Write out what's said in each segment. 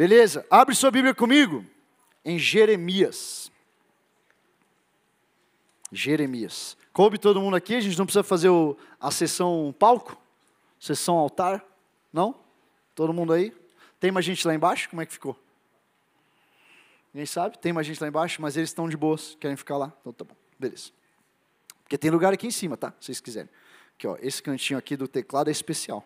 Beleza? Abre sua Bíblia comigo em Jeremias. Jeremias. Coube todo mundo aqui? A gente não precisa fazer o, a sessão palco? Sessão altar? Não? Todo mundo aí? Tem mais gente lá embaixo? Como é que ficou? Ninguém sabe? Tem mais gente lá embaixo, mas eles estão de boas, querem ficar lá? Então tá bom, beleza. Porque tem lugar aqui em cima, tá? Se vocês quiserem. Aqui, ó, esse cantinho aqui do teclado é especial.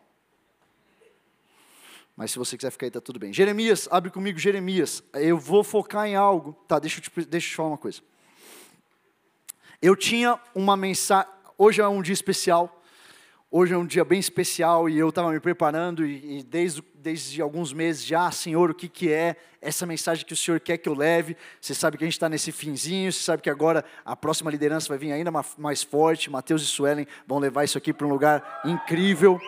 Mas se você quiser ficar aí, tá tudo bem. Jeremias, abre comigo Jeremias. Eu vou focar em algo. Tá, deixa eu te, deixa eu te falar uma coisa. Eu tinha uma mensagem. Hoje é um dia especial. Hoje é um dia bem especial e eu estava me preparando e, e, desde, desde alguns meses já, Senhor, o que, que é essa mensagem que o Senhor quer que eu leve? Você sabe que a gente está nesse finzinho, você sabe que agora a próxima liderança vai vir ainda mais forte. Mateus e Suelen vão levar isso aqui para um lugar incrível,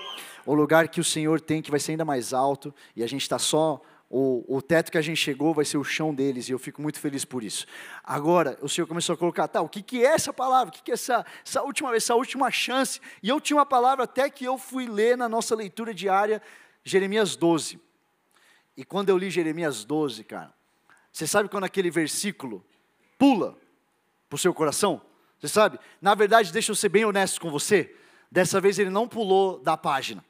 o lugar que o Senhor tem que vai ser ainda mais alto e a gente está só o, o teto que a gente chegou vai ser o chão deles, e eu fico muito feliz por isso. Agora, o Senhor começou a colocar, tá, o que, que é essa palavra? O que, que é essa, essa última essa última chance? E eu tinha uma palavra até que eu fui ler na nossa leitura diária, Jeremias 12. E quando eu li Jeremias 12, cara, você sabe quando aquele versículo pula para o seu coração? Você sabe? Na verdade, deixa eu ser bem honesto com você, dessa vez ele não pulou da página.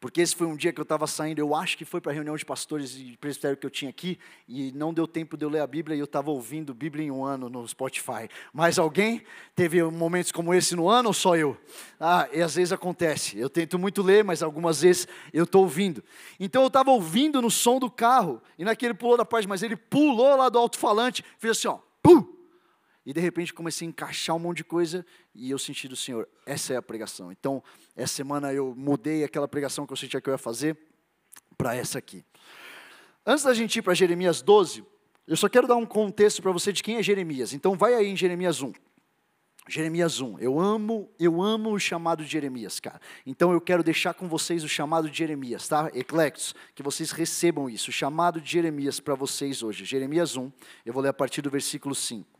Porque esse foi um dia que eu estava saindo, eu acho que foi para a reunião de pastores e presbitério que eu tinha aqui, e não deu tempo de eu ler a Bíblia, e eu estava ouvindo Bíblia em um ano no Spotify. Mas alguém teve momentos como esse no ano ou só eu? Ah, e às vezes acontece. Eu tento muito ler, mas algumas vezes eu estou ouvindo. Então eu estava ouvindo no som do carro, e naquele pulou da página, mas ele pulou lá do alto-falante, fez assim, ó, pum! E de repente comecei a encaixar um monte de coisa e eu senti do Senhor, essa é a pregação. Então, essa semana eu mudei aquela pregação que eu sentia que eu ia fazer para essa aqui. Antes da gente ir para Jeremias 12, eu só quero dar um contexto para você de quem é Jeremias. Então, vai aí em Jeremias 1. Jeremias 1. Eu amo, eu amo o chamado de Jeremias, cara. Então eu quero deixar com vocês o chamado de Jeremias, tá? Eclectos, que vocês recebam isso, o chamado de Jeremias para vocês hoje. Jeremias 1. Eu vou ler a partir do versículo 5.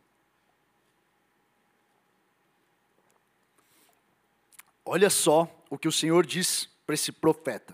Olha só o que o Senhor diz para esse profeta: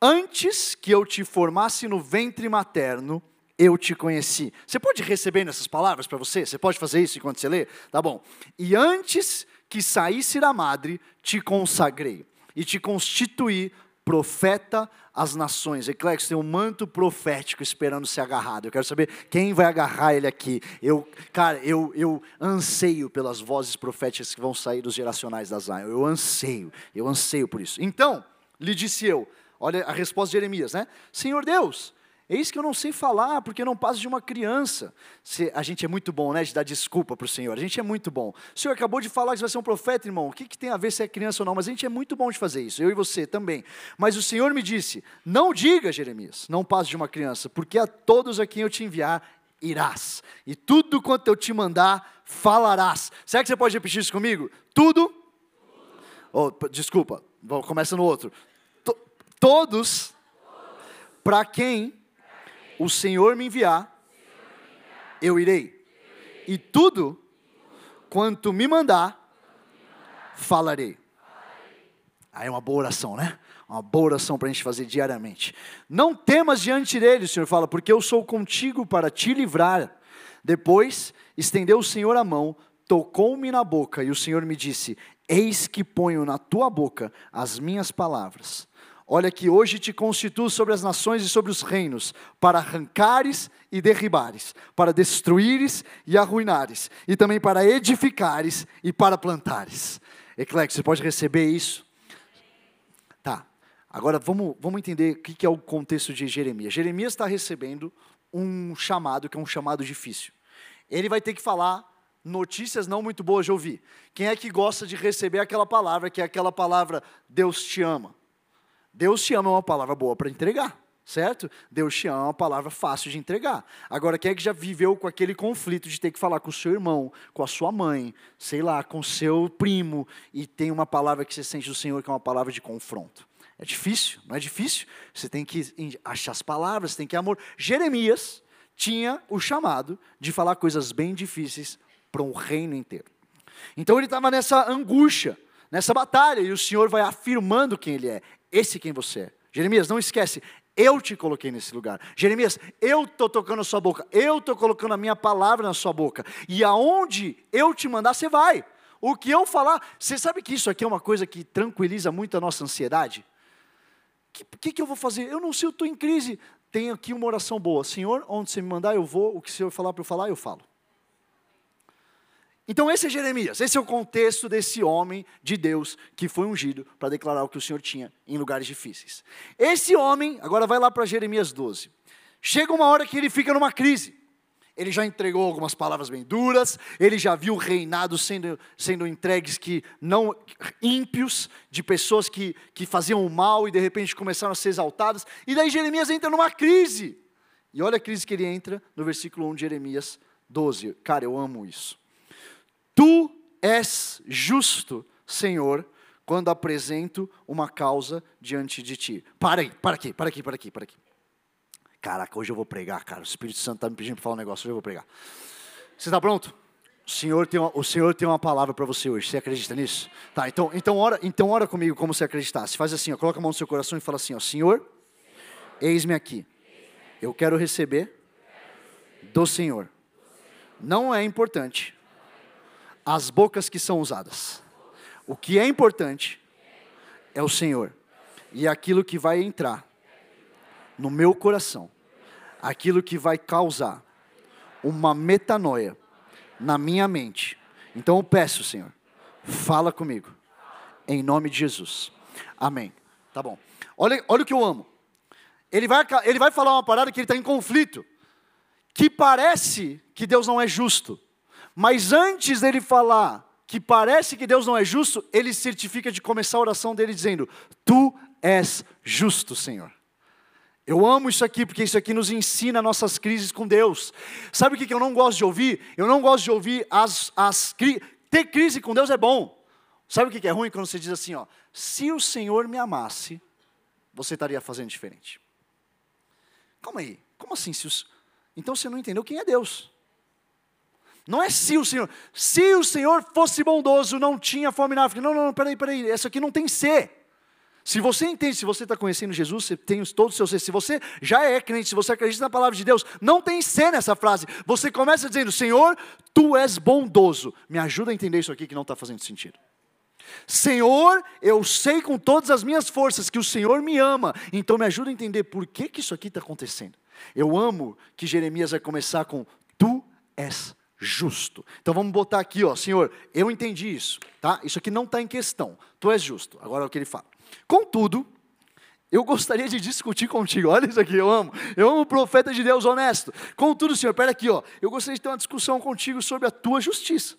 Antes que eu te formasse no ventre materno, eu te conheci. Você pode receber nessas palavras para você? Você pode fazer isso enquanto você lê? Tá bom. E antes que saísse da madre, te consagrei e te constituí profeta às nações. Ecléx tem um manto profético esperando ser agarrado. Eu quero saber quem vai agarrar ele aqui. Eu, cara, eu, eu anseio pelas vozes proféticas que vão sair dos geracionais da Zion. Eu anseio, eu anseio por isso. Então, lhe disse eu, olha a resposta de Jeremias, né? Senhor Deus, Eis que eu não sei falar, porque eu não passo de uma criança. Se, a gente é muito bom, né, de dar desculpa para o Senhor. A gente é muito bom. O Senhor acabou de falar que você vai ser um profeta, irmão. O que, que tem a ver se é criança ou não? Mas a gente é muito bom de fazer isso, eu e você também. Mas o Senhor me disse: Não diga, Jeremias, não passe de uma criança, porque a todos a quem eu te enviar, irás. E tudo quanto eu te mandar, falarás. Será que você pode repetir isso comigo? Tudo. Oh, desculpa, começa no outro. todos, para quem o Senhor me enviar, eu irei. E tudo quanto me mandar, falarei. Aí é uma boa oração, né? Uma boa oração para a gente fazer diariamente. Não temas diante dele, o Senhor fala, porque eu sou contigo para te livrar. Depois estendeu o Senhor a mão, tocou-me na boca, e o Senhor me disse: Eis que ponho na tua boca as minhas palavras. Olha que hoje te constituo sobre as nações e sobre os reinos, para arrancares e derribares, para destruires e arruinares, e também para edificares e para plantares. Eclético, você pode receber isso? Tá, agora vamos, vamos entender o que é o contexto de Jeremias. Jeremias está recebendo um chamado, que é um chamado difícil. Ele vai ter que falar notícias não muito boas de ouvir. Quem é que gosta de receber aquela palavra, que é aquela palavra, Deus te ama? Deus te ama é uma palavra boa para entregar, certo? Deus te ama é uma palavra fácil de entregar. Agora, quem é que já viveu com aquele conflito de ter que falar com o seu irmão, com a sua mãe, sei lá, com o seu primo, e tem uma palavra que você sente do Senhor que é uma palavra de confronto? É difícil, não é difícil? Você tem que achar as palavras, tem que amor. Jeremias tinha o chamado de falar coisas bem difíceis para um reino inteiro. Então ele estava nessa angústia, nessa batalha, e o Senhor vai afirmando quem ele é. Esse quem você é. Jeremias, não esquece, Eu te coloquei nesse lugar. Jeremias, eu estou tocando a sua boca, eu estou colocando a minha palavra na sua boca. E aonde eu te mandar, você vai. O que eu falar, você sabe que isso aqui é uma coisa que tranquiliza muito a nossa ansiedade? O que, que, que, eu vou fazer? Eu não sei, eu estou em crise. Tem aqui uma oração boa. Senhor, onde você me mandar, eu vou. O que o Senhor falar para eu falar, eu falo. Então, esse é Jeremias, esse é o contexto desse homem de Deus que foi ungido para declarar o que o Senhor tinha em lugares difíceis. Esse homem, agora vai lá para Jeremias 12. Chega uma hora que ele fica numa crise. Ele já entregou algumas palavras bem duras, ele já viu reinados sendo, sendo entregues que não ímpios, de pessoas que, que faziam o mal e de repente começaram a ser exaltadas. E daí Jeremias entra numa crise. E olha a crise que ele entra no versículo 1 de Jeremias 12. Cara, eu amo isso. Tu és justo, Senhor, quando apresento uma causa diante de ti. Para aí, para aqui, para aqui, para aqui, para aqui. Caraca, hoje eu vou pregar, cara. O Espírito Santo está me pedindo para falar um negócio, hoje eu vou pregar. Você está pronto? O Senhor tem uma, o Senhor tem uma palavra para você hoje. Você acredita nisso? Tá, então, então, ora, então ora comigo como você acreditasse. Faz assim, ó, coloca a mão no seu coração e fala assim, ó, Senhor, eis-me aqui. Eu quero receber do Senhor. Não é importante as bocas que são usadas. O que é importante é o Senhor. E aquilo que vai entrar no meu coração, aquilo que vai causar uma metanoia na minha mente. Então eu peço, Senhor, fala comigo, em nome de Jesus. Amém. Tá bom. Olha, olha o que eu amo. Ele vai, ele vai falar uma parada que ele está em conflito, que parece que Deus não é justo. Mas antes dele falar que parece que Deus não é justo, ele certifica de começar a oração dele dizendo: Tu és justo, Senhor. Eu amo isso aqui, porque isso aqui nos ensina nossas crises com Deus. Sabe o que eu não gosto de ouvir? Eu não gosto de ouvir as. as ter crise com Deus é bom. Sabe o que é ruim quando você diz assim, ó, se o Senhor me amasse, você estaria fazendo diferente. Calma aí, como assim? Se os... Então você não entendeu quem é Deus. Não é se o Senhor. Se o Senhor fosse bondoso, não tinha fome na África. Não, não, não, peraí, peraí. Isso aqui não tem ser. Se você entende, se você está conhecendo Jesus, você tem todos os seus ser. Se você já é crente, se você acredita na palavra de Deus, não tem ser nessa frase. Você começa dizendo: Senhor, tu és bondoso. Me ajuda a entender isso aqui que não está fazendo sentido. Senhor, eu sei com todas as minhas forças que o Senhor me ama, então me ajuda a entender por que, que isso aqui está acontecendo. Eu amo que Jeremias vai começar com: Tu és justo. Então vamos botar aqui, ó, Senhor, eu entendi isso, tá? Isso aqui não está em questão. Tu és justo. Agora é o que ele fala. Contudo, eu gostaria de discutir contigo. Olha isso aqui, eu amo. Eu amo o profeta de Deus honesto. Contudo, Senhor, pera aqui, ó. Eu gostaria de ter uma discussão contigo sobre a tua justiça.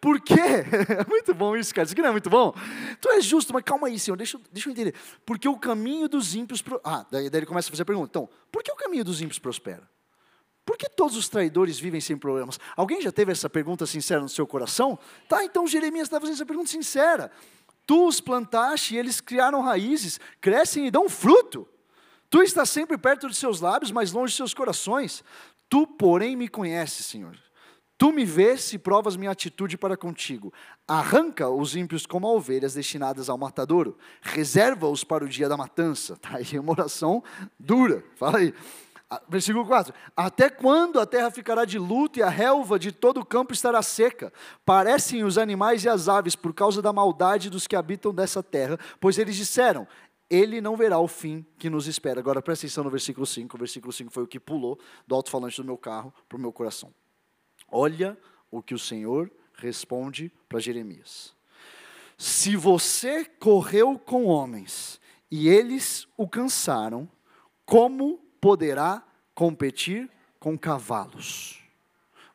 Por quê? É muito bom isso, cara. Isso aqui não é muito bom? Tu és justo, mas calma aí, Senhor, deixa, deixa eu entender. Porque o caminho dos ímpios. Pro... Ah, daí, daí ele começa a fazer a pergunta. Então, por que o caminho dos ímpios prospera? Por que todos os traidores vivem sem problemas? Alguém já teve essa pergunta sincera no seu coração? Tá, então Jeremias está fazendo essa pergunta sincera. Tu os plantaste e eles criaram raízes, crescem e dão fruto. Tu estás sempre perto de seus lábios, mas longe de seus corações. Tu, porém, me conheces, Senhor. Tu me vês e provas minha atitude para contigo. Arranca os ímpios como ovelhas destinadas ao matadouro. Reserva-os para o dia da matança. Tá aí uma oração dura. Fala aí. Versículo 4: Até quando a terra ficará de luto e a relva de todo o campo estará seca? Parecem os animais e as aves por causa da maldade dos que habitam dessa terra, pois eles disseram: Ele não verá o fim que nos espera. Agora presta atenção no versículo 5. O versículo 5 foi o que pulou do alto-falante do meu carro para o meu coração. Olha o que o Senhor responde para Jeremias: Se você correu com homens e eles o cansaram, como poderá competir com cavalos.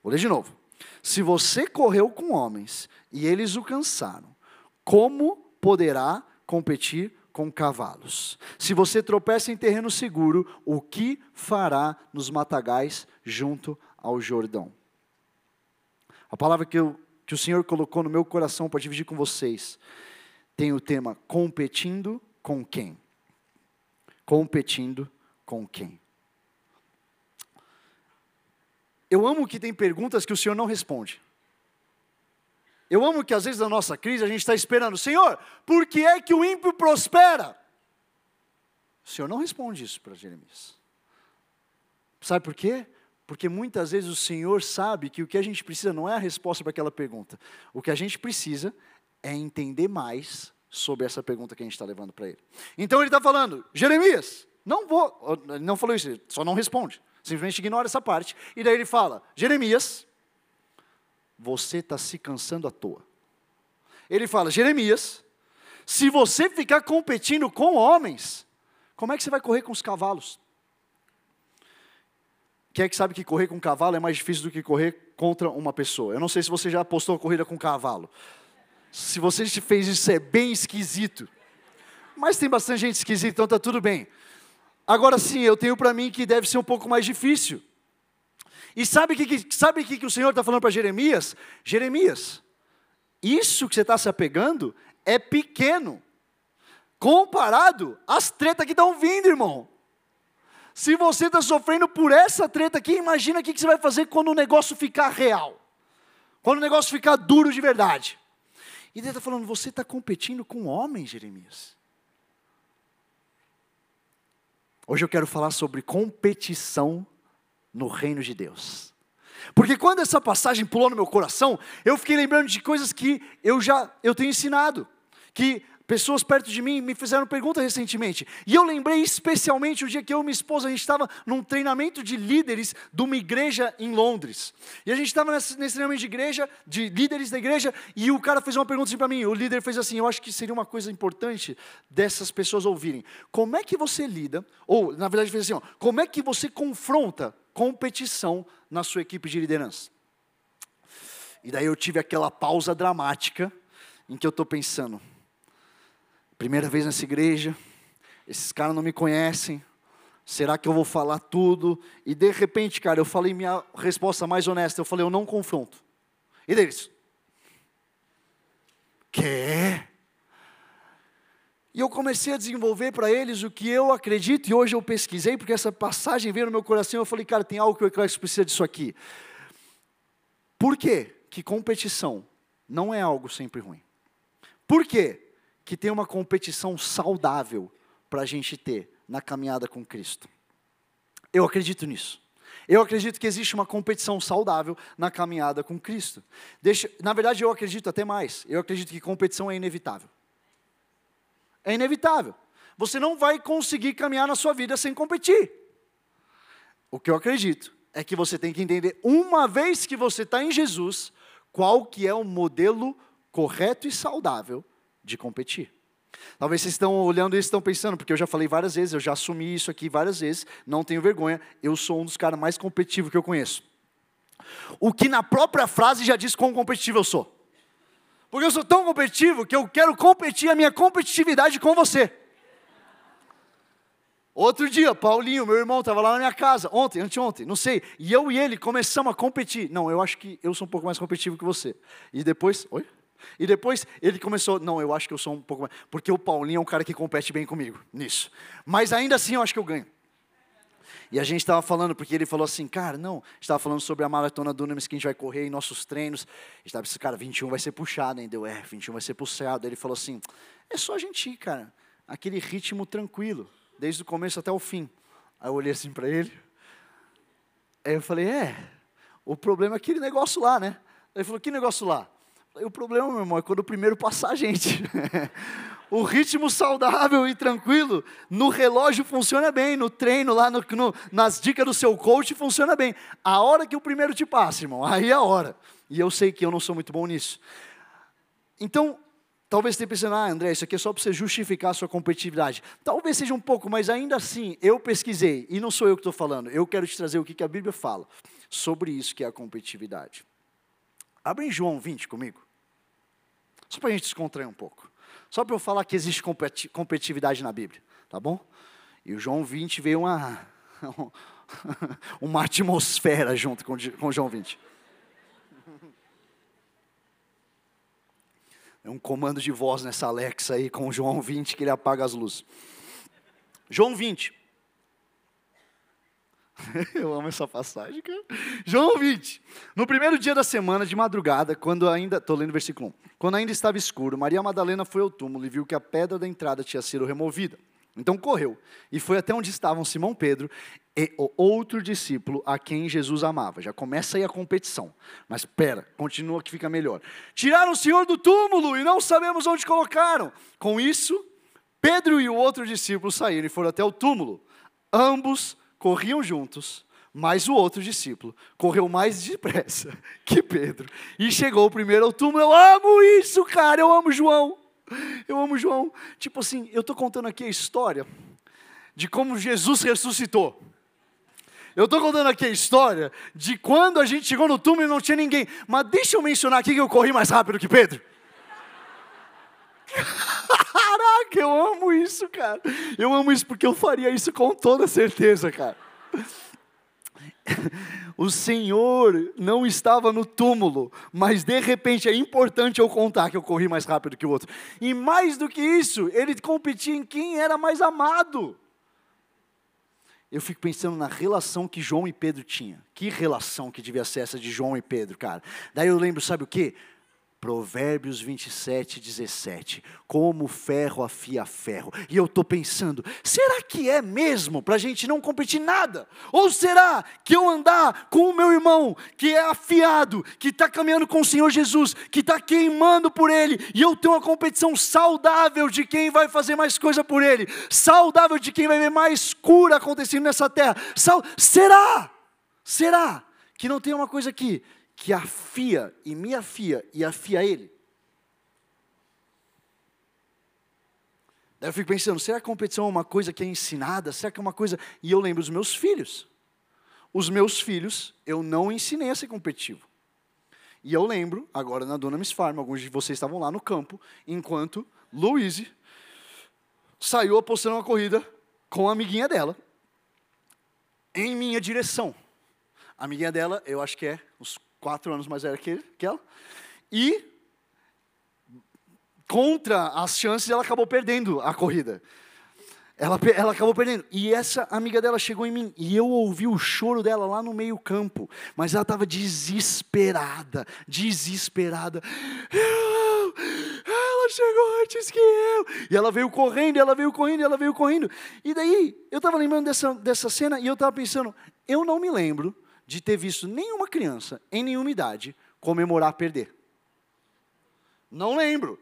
Vou ler de novo. Se você correu com homens e eles o cansaram, como poderá competir com cavalos? Se você tropeça em terreno seguro, o que fará nos matagais junto ao Jordão? A palavra que, eu, que o Senhor colocou no meu coração para dividir com vocês tem o tema competindo com quem? Competindo com quem? Eu amo que tem perguntas que o Senhor não responde. Eu amo que às vezes na nossa crise a gente está esperando, Senhor, por que é que o ímpio prospera? O Senhor não responde isso para Jeremias. Sabe por quê? Porque muitas vezes o Senhor sabe que o que a gente precisa não é a resposta para aquela pergunta. O que a gente precisa é entender mais sobre essa pergunta que a gente está levando para ele. Então ele está falando, Jeremias, não vou, não falou isso, só não responde. Simplesmente ignora essa parte. E daí ele fala, Jeremias, você está se cansando à toa. Ele fala, Jeremias, se você ficar competindo com homens, como é que você vai correr com os cavalos? Quem é que sabe que correr com cavalo é mais difícil do que correr contra uma pessoa? Eu não sei se você já apostou a corrida com cavalo. Se você fez isso, é bem esquisito. Mas tem bastante gente esquisita, então está tudo bem. Agora sim, eu tenho para mim que deve ser um pouco mais difícil. E sabe o que, sabe que, que o Senhor está falando para Jeremias? Jeremias, isso que você está se apegando é pequeno comparado às tretas que estão vindo, irmão. Se você está sofrendo por essa treta aqui, imagina o que você vai fazer quando o negócio ficar real. Quando o negócio ficar duro de verdade. E ele está falando, você está competindo com homens, Jeremias. Hoje eu quero falar sobre competição no reino de Deus. Porque quando essa passagem pulou no meu coração, eu fiquei lembrando de coisas que eu já eu tenho ensinado, que Pessoas perto de mim me fizeram pergunta recentemente. E eu lembrei especialmente o dia que eu e minha esposa, a gente estava num treinamento de líderes de uma igreja em Londres. E a gente estava nesse, treinamento de igreja, de líderes da igreja, e o cara fez uma pergunta assim para mim. O líder fez assim: Eu acho que seria uma coisa importante dessas pessoas ouvirem. Como é que você lida, ou na verdade fez assim: ó, Como é que você confronta competição na sua equipe de liderança? E daí eu tive aquela pausa dramática em que eu estou pensando Primeira vez nessa igreja, esses caras não me conhecem. Será que eu vou falar tudo? E de repente, cara, eu falei minha resposta mais honesta. Eu falei, eu não confronto. E deles? Quer? E eu comecei a desenvolver para eles o que eu acredito, e hoje eu pesquisei, porque essa passagem veio no meu coração, eu falei, cara, tem algo que acredito que precisa disso aqui. Por quê? Que competição não é algo sempre ruim. Por quê? Que tem uma competição saudável para a gente ter na caminhada com Cristo. Eu acredito nisso. Eu acredito que existe uma competição saudável na caminhada com Cristo. Deixa, na verdade, eu acredito até mais. Eu acredito que competição é inevitável. É inevitável. Você não vai conseguir caminhar na sua vida sem competir. O que eu acredito é que você tem que entender, uma vez que você está em Jesus, qual que é o modelo correto e saudável de competir. Talvez vocês estão olhando isso e estão pensando, porque eu já falei várias vezes, eu já assumi isso aqui várias vezes, não tenho vergonha, eu sou um dos caras mais competitivos que eu conheço. O que na própria frase já diz quão competitivo eu sou. Porque eu sou tão competitivo que eu quero competir a minha competitividade com você. Outro dia, Paulinho, meu irmão, estava lá na minha casa, ontem, anteontem, não sei, e eu e ele começamos a competir. Não, eu acho que eu sou um pouco mais competitivo que você. E depois, oi? E depois ele começou, não, eu acho que eu sou um pouco mais, porque o Paulinho é um cara que compete bem comigo nisso. Mas ainda assim eu acho que eu ganho. E a gente estava falando, porque ele falou assim, cara, não, estava falando sobre a maratona do Nunes que a gente vai correr em nossos treinos. Estava pensando, cara, 21 vai ser puxado, hein? Deu, é, 21 vai ser puxado. Ele falou assim, é só a gente ir, cara, aquele ritmo tranquilo, desde o começo até o fim. Aí eu olhei assim para ele, aí eu falei, é, o problema é aquele negócio lá, né? Ele falou, que negócio lá? O problema, meu irmão, é quando o primeiro passar a gente. o ritmo saudável e tranquilo no relógio funciona bem, no treino, lá no, no, nas dicas do seu coach funciona bem. A hora que o primeiro te passa, irmão, aí é a hora. E eu sei que eu não sou muito bom nisso. Então, talvez você pensando, ah, André, isso aqui é só para você justificar a sua competitividade. Talvez seja um pouco, mas ainda assim, eu pesquisei, e não sou eu que estou falando, eu quero te trazer o que, que a Bíblia fala sobre isso que é a competitividade. Abre em João 20 comigo. Só para a gente descontrair um pouco. Só para eu falar que existe competitividade na Bíblia, tá bom? E o João 20 veio uma, uma atmosfera junto com, com João 20. É um comando de voz nessa Alexa aí com João 20 que ele apaga as luzes. João 20. Eu amo essa passagem, cara. João 20. No primeiro dia da semana, de madrugada, quando ainda. Estou lendo o versículo 1. Quando ainda estava escuro, Maria Madalena foi ao túmulo e viu que a pedra da entrada tinha sido removida. Então correu e foi até onde estavam Simão Pedro e o outro discípulo a quem Jesus amava. Já começa aí a competição. Mas espera, continua que fica melhor. Tiraram o Senhor do túmulo e não sabemos onde colocaram. Com isso, Pedro e o outro discípulo saíram e foram até o túmulo. Ambos corriam juntos, mas o outro discípulo correu mais depressa que Pedro e chegou primeiro ao túmulo. Eu amo isso, cara, eu amo João. Eu amo João. Tipo assim, eu estou contando aqui a história de como Jesus ressuscitou. Eu estou contando aqui a história de quando a gente chegou no túmulo e não tinha ninguém. Mas deixa eu mencionar aqui que eu corri mais rápido que Pedro. Caraca, eu amo isso, cara. Eu amo isso porque eu faria isso com toda certeza, cara. O Senhor não estava no túmulo, mas de repente é importante eu contar que eu corri mais rápido que o outro. E mais do que isso, ele competia em quem era mais amado eu fico pensando na relação que João e Pedro tinham. Que relação que devia ser essa de João e Pedro, cara. Daí eu lembro, sabe o que? Provérbios 27, 17. Como ferro afia ferro. E eu estou pensando, será que é mesmo para a gente não competir nada? Ou será que eu andar com o meu irmão, que é afiado, que está caminhando com o Senhor Jesus, que está queimando por Ele, e eu tenho uma competição saudável de quem vai fazer mais coisa por Ele, saudável de quem vai ver mais cura acontecendo nessa terra? Sal será? Será que não tem uma coisa aqui que afia e me afia e afia ele. Daí eu fico pensando, será que a competição é uma coisa que é ensinada? Será que é uma coisa. E eu lembro dos meus filhos. Os meus filhos, eu não ensinei a ser competitivo. E eu lembro, agora na Dona Miss Farm, alguns de vocês estavam lá no campo, enquanto Louise saiu apostando uma corrida com a amiguinha dela, em minha direção. A amiguinha dela, eu acho que é uns quatro anos mais velha que, que ela, e contra as chances ela acabou perdendo a corrida. Ela, ela acabou perdendo. E essa amiga dela chegou em mim. E eu ouvi o choro dela lá no meio campo. Mas ela estava desesperada. Desesperada. Ela chegou antes que eu. E ela veio correndo, ela veio correndo, ela veio correndo. E daí, eu estava lembrando dessa, dessa cena e eu estava pensando, eu não me lembro de ter visto nenhuma criança, em nenhuma idade, comemorar perder. Não lembro.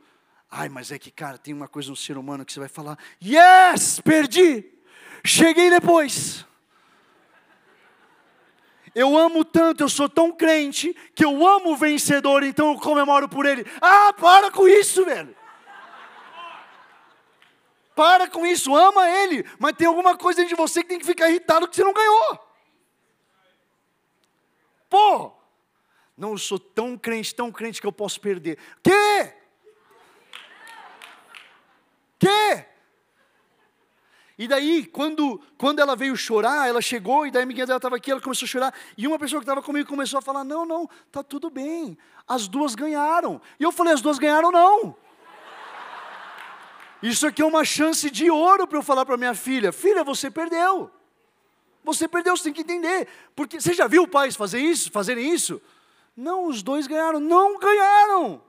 Ai, mas é que, cara, tem uma coisa no ser humano que você vai falar: Yes, perdi, cheguei depois. Eu amo tanto, eu sou tão crente, que eu amo o vencedor, então eu comemoro por ele. Ah, para com isso, velho. Para com isso, ama ele, mas tem alguma coisa dentro de você que tem que ficar irritado que você não ganhou. Pô, não, eu sou tão crente, tão crente que eu posso perder. Que? Que? E daí, quando, quando ela veio chorar, ela chegou, e daí a amiguinha dela estava aqui, ela começou a chorar, e uma pessoa que estava comigo começou a falar, não, não, tá tudo bem, as duas ganharam. E eu falei, as duas ganharam não. Isso aqui é uma chance de ouro para eu falar para minha filha, filha, você perdeu. Você perdeu, você tem que entender. Porque você já viu pais fazer isso, fazerem isso? Não, os dois ganharam. Não ganharam.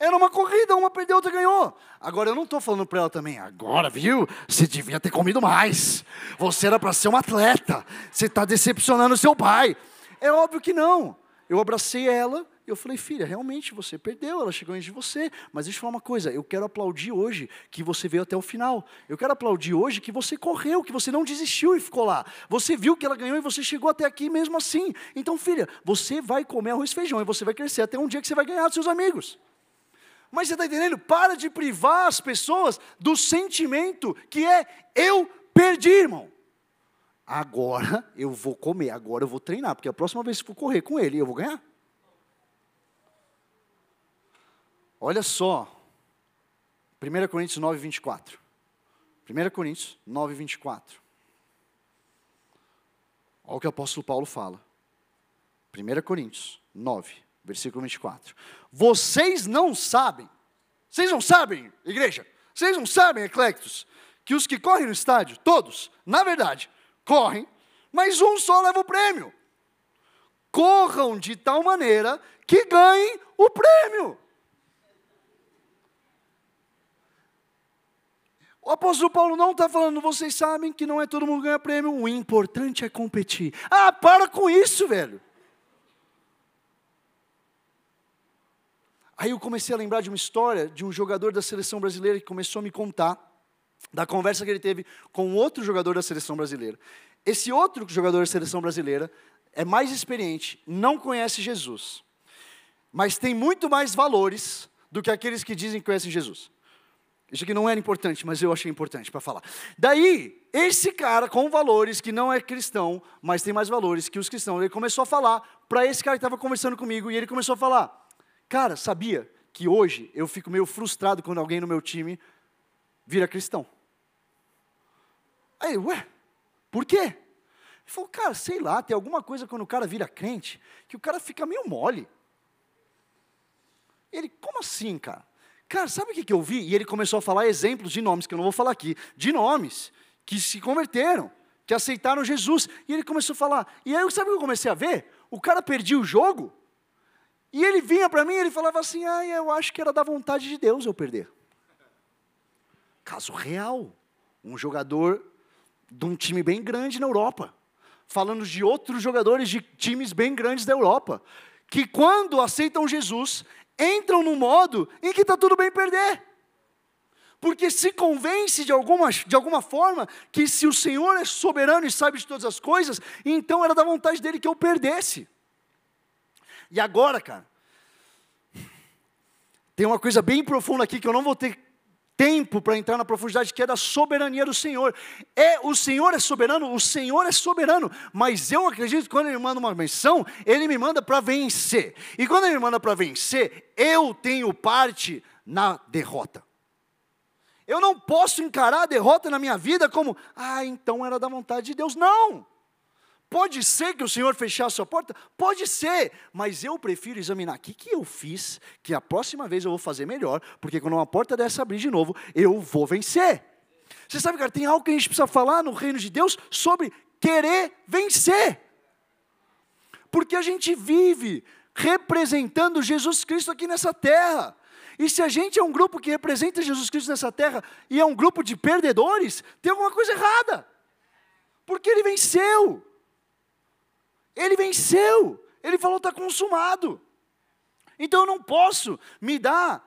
Era uma corrida, uma perdeu, outra ganhou. Agora eu não estou falando para ela também, agora viu? Você devia ter comido mais. Você era para ser um atleta. Você está decepcionando seu pai. É óbvio que não. Eu abracei ela eu falei, filha, realmente você perdeu, ela chegou antes de você. Mas deixa eu falar uma coisa, eu quero aplaudir hoje que você veio até o final. Eu quero aplaudir hoje que você correu, que você não desistiu e ficou lá. Você viu que ela ganhou e você chegou até aqui mesmo assim. Então, filha, você vai comer arroz e feijão e você vai crescer até um dia que você vai ganhar dos seus amigos. Mas você está entendendo? Para de privar as pessoas do sentimento que é eu perdi, irmão. Agora eu vou comer, agora eu vou treinar, porque a próxima vez que for correr com ele, eu vou ganhar. Olha só, 1 Coríntios 9, 24. 1 Coríntios 9, 24. Olha o que o apóstolo Paulo fala. 1 Coríntios 9, versículo 24. Vocês não sabem, vocês não sabem, igreja, vocês não sabem, eclectos, que os que correm no estádio, todos, na verdade, correm, mas um só leva o prêmio. Corram de tal maneira que ganhem o prêmio. O apóstolo Paulo não está falando, vocês sabem que não é todo mundo ganha prêmio, o importante é competir. Ah, para com isso, velho. Aí eu comecei a lembrar de uma história de um jogador da seleção brasileira que começou a me contar da conversa que ele teve com outro jogador da seleção brasileira. Esse outro jogador da seleção brasileira é mais experiente, não conhece Jesus, mas tem muito mais valores do que aqueles que dizem que conhecem Jesus. Isso aqui não era importante, mas eu achei importante para falar. Daí, esse cara com valores que não é cristão, mas tem mais valores que os cristãos, ele começou a falar para esse cara que estava conversando comigo, e ele começou a falar: Cara, sabia que hoje eu fico meio frustrado quando alguém no meu time vira cristão? Aí, ué, por quê? Ele falou, cara, sei lá, tem alguma coisa quando o cara vira crente, que o cara fica meio mole. Ele, como assim, cara? Cara, sabe o que, eu vi? E ele começou a falar exemplos de nomes, que eu não vou falar aqui, de nomes que se converteram, que aceitaram Jesus. E ele começou a falar. E aí, sabe o que eu comecei a ver? O cara perdia o jogo, e ele vinha para mim e ele falava assim: ah, eu acho que era da vontade de Deus eu perder. Caso real. Um jogador de um time bem grande na Europa, falando de outros jogadores de times bem grandes da Europa, que quando aceitam Jesus, entram no modo em que está tudo bem perder. Porque se convence de alguma, de alguma forma que se o Senhor é soberano e sabe de todas as coisas, então era da vontade dele que eu perdesse. E agora, cara, tem uma coisa bem profunda aqui que eu não vou ter tempo para entrar na profundidade, que é da soberania do Senhor. É, o Senhor é soberano, o Senhor é soberano, mas eu acredito que quando Ele manda uma missão, Ele me manda para vencer. E quando Ele me manda para vencer, eu tenho parte na derrota. Eu não posso encarar a derrota na minha vida como, ah, então era da vontade de Deus. Não! Pode ser que o Senhor fechasse a porta? Pode ser, mas eu prefiro examinar o que, que eu fiz, que a próxima vez eu vou fazer melhor, porque quando uma porta dessa abrir de novo, eu vou vencer. Você sabe, cara, tem algo que a gente precisa falar no reino de Deus sobre querer vencer. Porque a gente vive representando Jesus Cristo aqui nessa terra. E se a gente é um grupo que representa Jesus Cristo nessa terra e é um grupo de perdedores, tem alguma coisa errada. Porque ele venceu. Ele venceu. Ele falou: está consumado. Então eu não posso me dar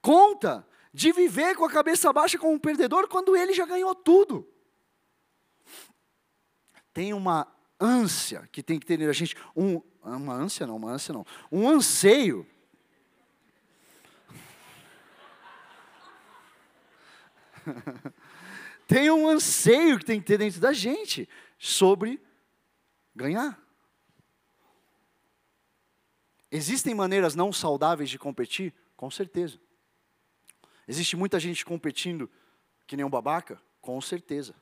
conta de viver com a cabeça baixa como um perdedor quando ele já ganhou tudo. Tem uma ânsia que tem que ter a gente, um, uma ânsia não, uma ânsia não, um anseio. tem um anseio que tem que ter dentro da gente sobre ganhar. Existem maneiras não saudáveis de competir? Com certeza. Existe muita gente competindo que nem um babaca? Com certeza.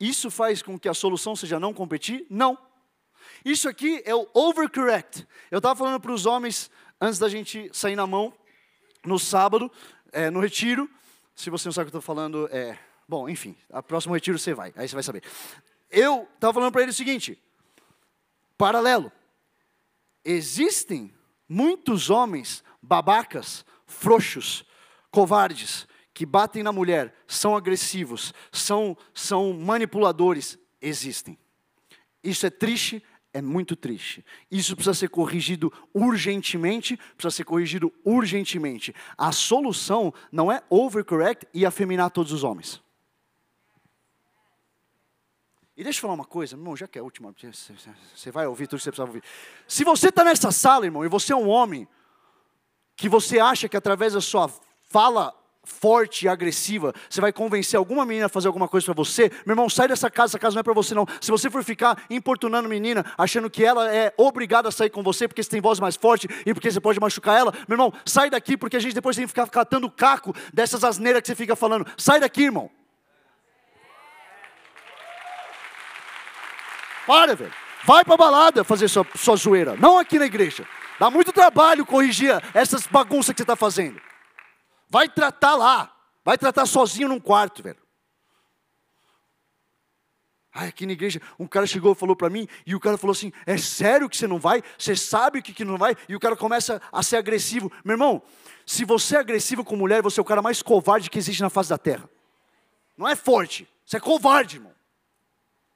Isso faz com que a solução seja não competir? Não. Isso aqui é o overcorrect. Eu estava falando para os homens, antes da gente sair na mão, no sábado, é, no retiro. Se você não sabe o que eu estou falando, é. Bom, enfim, a próximo retiro você vai, aí você vai saber. Eu estava falando para ele o seguinte: paralelo. Existem muitos homens babacas, frouxos, covardes, que batem na mulher, são agressivos, são, são manipuladores. Existem. Isso é triste, é muito triste. Isso precisa ser corrigido urgentemente, precisa ser corrigido urgentemente. A solução não é overcorrect e afeminar todos os homens. E deixa eu falar uma coisa, irmão, já que é a última, você vai ouvir tudo que você precisa ouvir. Se você está nessa sala, irmão, e você é um homem, que você acha que através da sua fala forte e agressiva, você vai convencer alguma menina a fazer alguma coisa para você, meu irmão, sai dessa casa, essa casa não é para você não. Se você for ficar importunando menina, achando que ela é obrigada a sair com você porque você tem voz mais forte e porque você pode machucar ela, meu irmão, sai daqui porque a gente depois tem que ficar catando caco dessas asneiras que você fica falando. Sai daqui, irmão. Para, velho. Vai pra balada fazer sua, sua zoeira, não aqui na igreja. Dá muito trabalho corrigir essas bagunças que você está fazendo. Vai tratar lá. Vai tratar sozinho num quarto, velho. Ai, aqui na igreja, um cara chegou e falou para mim, e o cara falou assim: É sério que você não vai? Você sabe o que, que não vai? E o cara começa a ser agressivo. Meu irmão, se você é agressivo com mulher, você é o cara mais covarde que existe na face da terra. não é forte. Você é covarde, irmão.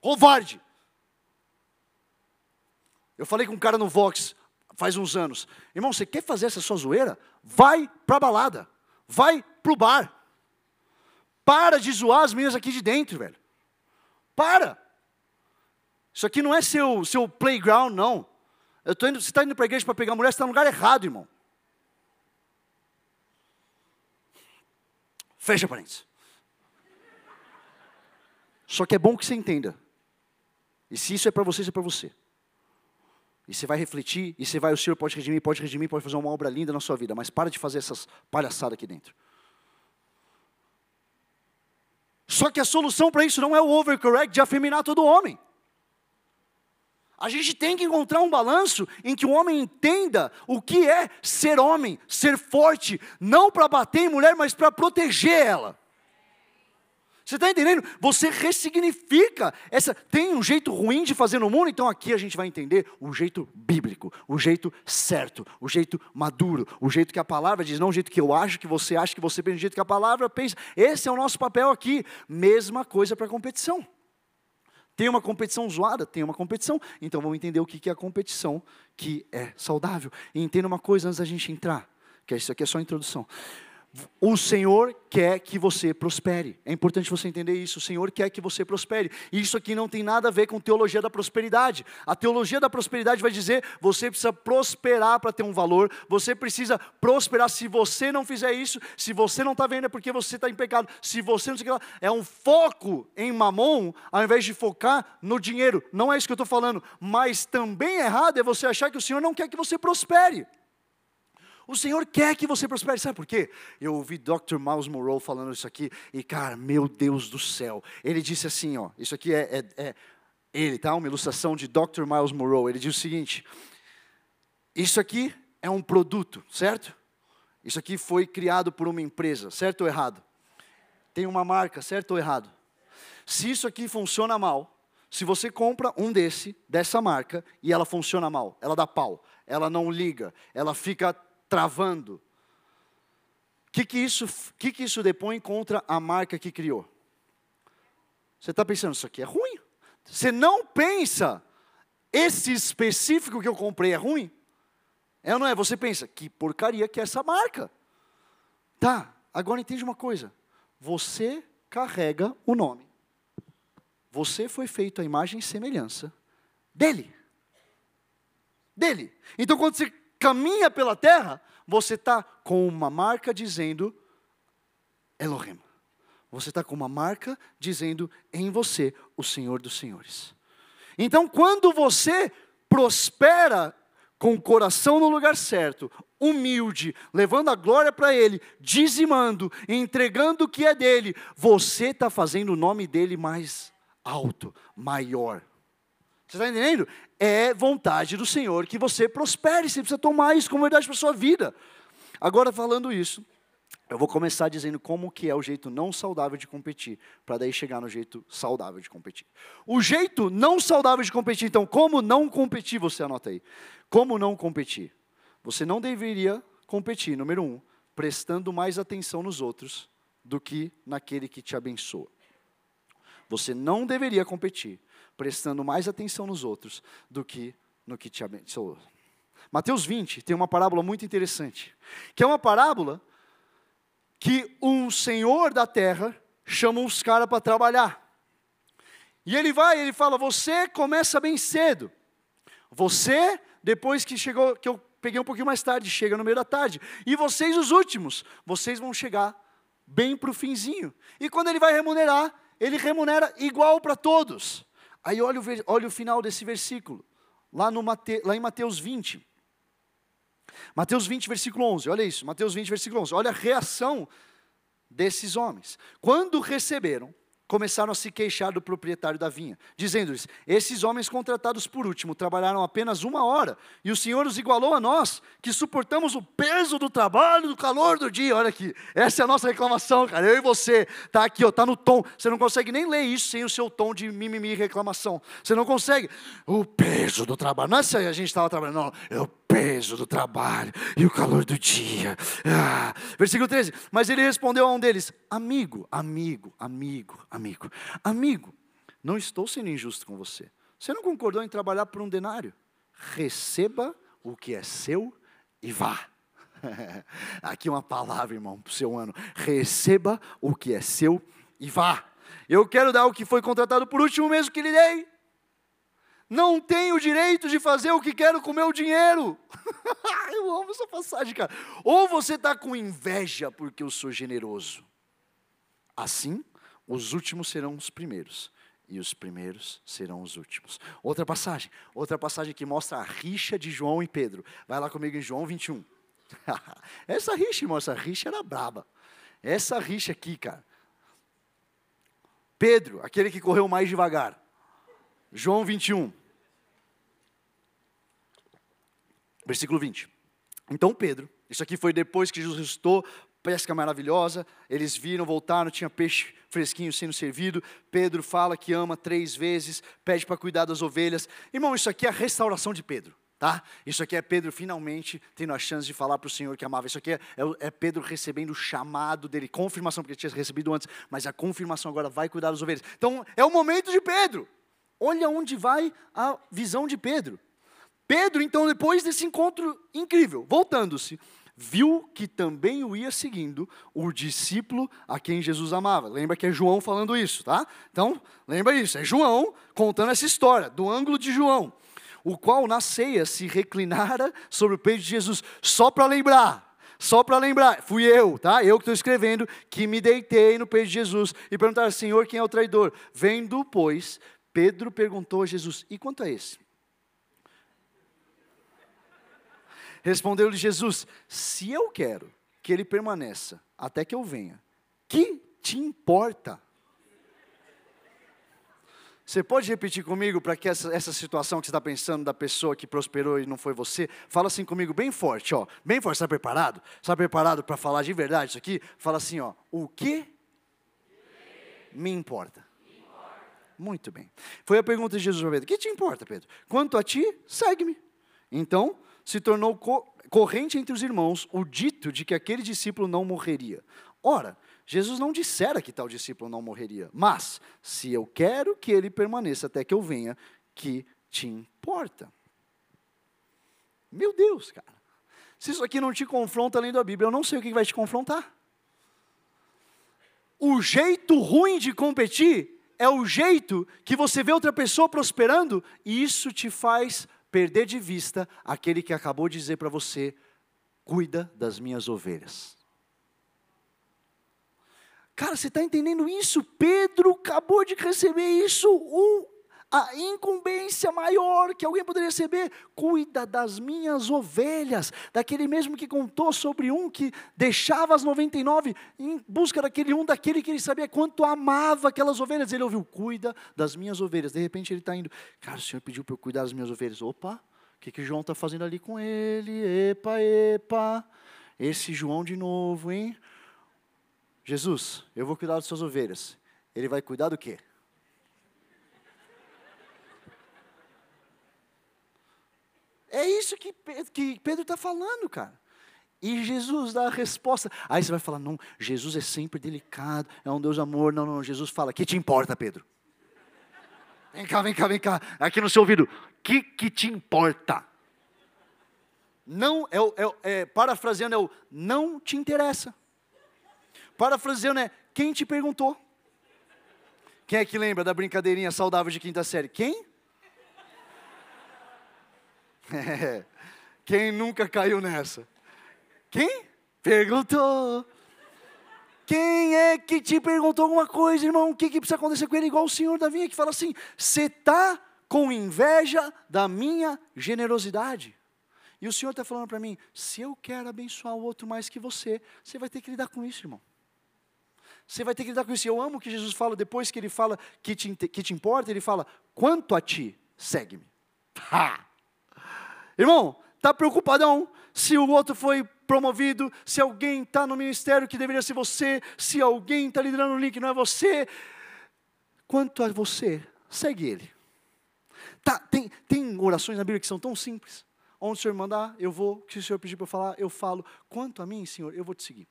Covarde. Eu falei com um cara no Vox faz uns anos. Irmão, você quer fazer essa sua zoeira? Vai pra balada. Vai pro bar. Para de zoar as meninas aqui de dentro, velho. Para. Isso aqui não é seu, seu playground, não. Eu tô indo, você está indo para a igreja para pegar mulher, você está no lugar errado, irmão. Fecha parênteses. Só que é bom que você entenda. E se isso é para você, isso é para você. E você vai refletir, e você vai, o Senhor pode redimir, pode redimir, pode fazer uma obra linda na sua vida, mas para de fazer essas palhaçadas aqui dentro. Só que a solução para isso não é o overcorrect de afeminar todo homem. A gente tem que encontrar um balanço em que o homem entenda o que é ser homem, ser forte, não para bater em mulher, mas para proteger ela. Você está entendendo? Você ressignifica essa. Tem um jeito ruim de fazer no mundo, então aqui a gente vai entender o jeito bíblico, o jeito certo, o jeito maduro, o jeito que a palavra diz, não o jeito que eu acho, que você acha, que você pensa, o jeito que a palavra pensa. Esse é o nosso papel aqui. Mesma coisa para a competição. Tem uma competição zoada? Tem uma competição. Então vamos entender o que é a competição que é saudável. E entenda uma coisa antes da gente entrar, que isso aqui é só introdução. O Senhor quer que você prospere. É importante você entender isso. O Senhor quer que você prospere. E isso aqui não tem nada a ver com teologia da prosperidade. A teologia da prosperidade vai dizer: você precisa prosperar para ter um valor. Você precisa prosperar. Se você não fizer isso, se você não está vendo, é porque você está em pecado. Se você não sei o que lá, é um foco em mamon, ao invés de focar no dinheiro. Não é isso que eu estou falando. Mas também errado é você achar que o Senhor não quer que você prospere. O Senhor quer que você prospere, sabe por quê? Eu ouvi Dr. Miles Monroe falando isso aqui, e cara, meu Deus do céu, ele disse assim: ó, isso aqui é, é, é ele, tá? Uma ilustração de Dr. Miles Monroe. Ele diz o seguinte: isso aqui é um produto, certo? Isso aqui foi criado por uma empresa, certo ou errado? Tem uma marca, certo ou errado? Se isso aqui funciona mal, se você compra um desse, dessa marca, e ela funciona mal, ela dá pau, ela não liga, ela fica travando. O que, que, isso, que, que isso depõe contra a marca que criou? Você está pensando, isso aqui é ruim. Você não pensa, esse específico que eu comprei é ruim? É ou não é? Você pensa, que porcaria que é essa marca. Tá, agora entende uma coisa. Você carrega o nome. Você foi feito a imagem e semelhança dele. Dele. Então quando você caminha pela terra, você está com uma marca dizendo Elohim. Você está com uma marca dizendo em você o Senhor dos Senhores. Então, quando você prospera com o coração no lugar certo, humilde, levando a glória para Ele, dizimando, entregando o que é dele, você está fazendo o nome dele mais alto, maior. Você está entendendo? É vontade do Senhor que você prospere, você precisa tomar isso como verdade para a sua vida. Agora, falando isso, eu vou começar dizendo como que é o jeito não saudável de competir, para daí chegar no jeito saudável de competir. O jeito não saudável de competir, então, como não competir, você anota aí. Como não competir? Você não deveria competir, número um, prestando mais atenção nos outros do que naquele que te abençoa. Você não deveria competir prestando mais atenção nos outros do que no que te abençoou. Mateus 20 tem uma parábola muito interessante, que é uma parábola que um senhor da terra chama uns caras para trabalhar. E ele vai, ele fala: "Você começa bem cedo. Você, depois que chegou, que eu peguei um pouquinho mais tarde, chega no meio da tarde. E vocês os últimos, vocês vão chegar bem para o finzinho. E quando ele vai remunerar, ele remunera igual para todos. Aí olha o, olha o final desse versículo, lá, no Mate, lá em Mateus 20. Mateus 20, versículo 11, olha isso, Mateus 20, versículo 11, olha a reação desses homens. Quando receberam começaram a se queixar do proprietário da vinha, dizendo-lhes: Esses homens contratados por último trabalharam apenas uma hora, e o Senhor os igualou a nós, que suportamos o peso do trabalho, do calor do dia. Olha aqui, essa é a nossa reclamação, cara. Eu e você, tá aqui, ó, tá no tom. Você não consegue nem ler isso sem o seu tom de mimimi e reclamação. Você não consegue. O peso do trabalho. Não é se a gente estava trabalhando, não. O peso do trabalho e o calor do dia. Ah. Versículo 13. Mas ele respondeu a um deles: Amigo, amigo, amigo, amigo, amigo, não estou sendo injusto com você. Você não concordou em trabalhar por um denário? Receba o que é seu e vá. Aqui uma palavra, irmão, para o seu ano. Receba o que é seu e vá. Eu quero dar o que foi contratado por último mesmo que lhe dei. Não tenho o direito de fazer o que quero com o meu dinheiro. eu amo essa passagem, cara. Ou você está com inveja porque eu sou generoso. Assim, os últimos serão os primeiros e os primeiros serão os últimos. Outra passagem, outra passagem que mostra a rixa de João e Pedro. Vai lá comigo em João 21. essa rixa, irmão, essa rixa era braba. Essa rixa aqui, cara. Pedro, aquele que correu mais devagar. João 21. Versículo 20. Então Pedro, isso aqui foi depois que Jesus ressuscitou, pesca maravilhosa, eles viram, voltaram, tinha peixe fresquinho sendo servido. Pedro fala que ama três vezes, pede para cuidar das ovelhas. Irmão, isso aqui é a restauração de Pedro. Tá? Isso aqui é Pedro finalmente tendo a chance de falar para o Senhor que amava. Isso aqui é, é, é, Pedro recebendo o chamado dele, confirmação, porque tinha recebido antes, mas a confirmação agora vai cuidar das ovelhas. Então é o momento de Pedro. Olha onde vai a visão de Pedro. Pedro, então, depois desse encontro incrível, voltando-se, viu que também o ia seguindo o discípulo a quem Jesus amava. Lembra que é João falando isso, tá? Então, lembra isso, é João contando essa história, do ângulo de João, o qual na ceia se reclinara sobre o peito de Jesus, só para lembrar. Só para lembrar, fui eu, tá? Eu que estou escrevendo, que me deitei no peito de Jesus e perguntar, Senhor, quem é o traidor? Vendo, pois, Pedro perguntou a Jesus: E quanto a esse? Respondeu-lhe Jesus: Se eu quero que ele permaneça até que eu venha, que te importa? Você pode repetir comigo para que essa, essa situação que você está pensando da pessoa que prosperou e não foi você? Fala assim comigo bem forte, ó. Bem forte, está preparado? Está preparado para falar de verdade isso aqui? Fala assim, ó. O que me importa? Muito bem. Foi a pergunta de Jesus para Pedro. O que te importa, Pedro? Quanto a ti, segue-me. Então, se tornou co corrente entre os irmãos o dito de que aquele discípulo não morreria. Ora, Jesus não dissera que tal discípulo não morreria, mas se eu quero que ele permaneça até que eu venha, que te importa? Meu Deus, cara. Se isso aqui não te confronta além da Bíblia, eu não sei o que vai te confrontar. O jeito ruim de competir é o jeito que você vê outra pessoa prosperando e isso te faz perder de vista aquele que acabou de dizer para você: cuida das minhas ovelhas. Cara, você está entendendo isso? Pedro acabou de receber isso. O a incumbência maior que alguém poderia receber, cuida das minhas ovelhas, daquele mesmo que contou sobre um que deixava as 99 em busca daquele um, daquele que ele sabia quanto amava aquelas ovelhas. Ele ouviu, cuida das minhas ovelhas. De repente ele está indo, cara, o Senhor pediu para eu cuidar das minhas ovelhas. Opa, o que, que João está fazendo ali com ele? Epa, epa, esse João de novo, hein? Jesus, eu vou cuidar das suas ovelhas. Ele vai cuidar do quê? É isso que, que Pedro está falando, cara. E Jesus dá a resposta. Aí você vai falar: não, Jesus é sempre delicado, é um Deus de amor. Não, não, Jesus fala: que te importa, Pedro? Vem cá, vem cá, vem cá. Aqui no seu ouvido: que que te importa? Não, é, é, é, parafraseando, é o não te interessa. Parafraseando é quem te perguntou. Quem é que lembra da brincadeirinha saudável de quinta série? Quem? É. Quem nunca caiu nessa? Quem? Perguntou. Quem é que te perguntou alguma coisa, irmão? O que, que precisa acontecer com ele? Igual o senhor da vinha que fala assim: você está com inveja da minha generosidade. E o senhor está falando para mim: se eu quero abençoar o outro mais que você, você vai ter que lidar com isso, irmão. Você vai ter que lidar com isso. Eu amo que Jesus fala, depois que ele fala que te, que te importa, ele fala: quanto a ti, segue-me. Irmão, está preocupadão se o outro foi promovido, se alguém está no ministério que deveria ser você, se alguém está liderando o link que não é você. Quanto a você, segue ele. Tá, tem, tem orações na Bíblia que são tão simples. Onde o Senhor mandar, eu vou. Se o Senhor pedir para eu falar, eu falo. Quanto a mim, Senhor, eu vou te seguir.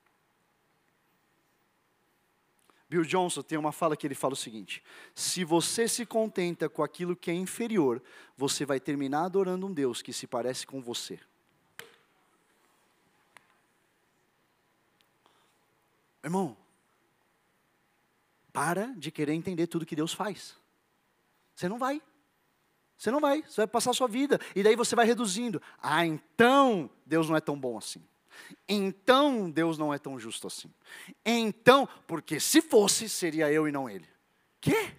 Bill Johnson tem uma fala que ele fala o seguinte: se você se contenta com aquilo que é inferior, você vai terminar adorando um Deus que se parece com você. Irmão, para de querer entender tudo que Deus faz. Você não vai. Você não vai, você vai passar a sua vida. E daí você vai reduzindo. Ah, então Deus não é tão bom assim. Então Deus não é tão justo assim. Então, porque se fosse, seria eu e não ele. Que?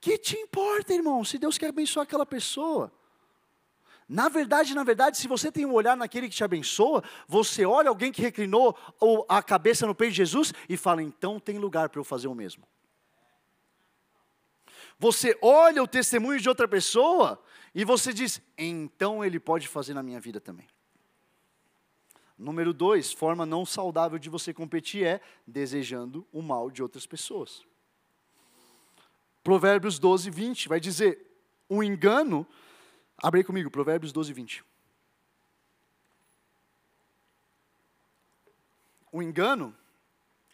Que te importa, irmão, se Deus quer abençoar aquela pessoa? Na verdade, na verdade, se você tem um olhar naquele que te abençoa, você olha alguém que reclinou a cabeça no peito de Jesus e fala: então tem lugar para eu fazer o mesmo. Você olha o testemunho de outra pessoa e você diz: então ele pode fazer na minha vida também. Número dois, forma não saudável de você competir é desejando o mal de outras pessoas. Provérbios 12, 20 vai dizer: o engano. Abre aí comigo, Provérbios 12, 20. O engano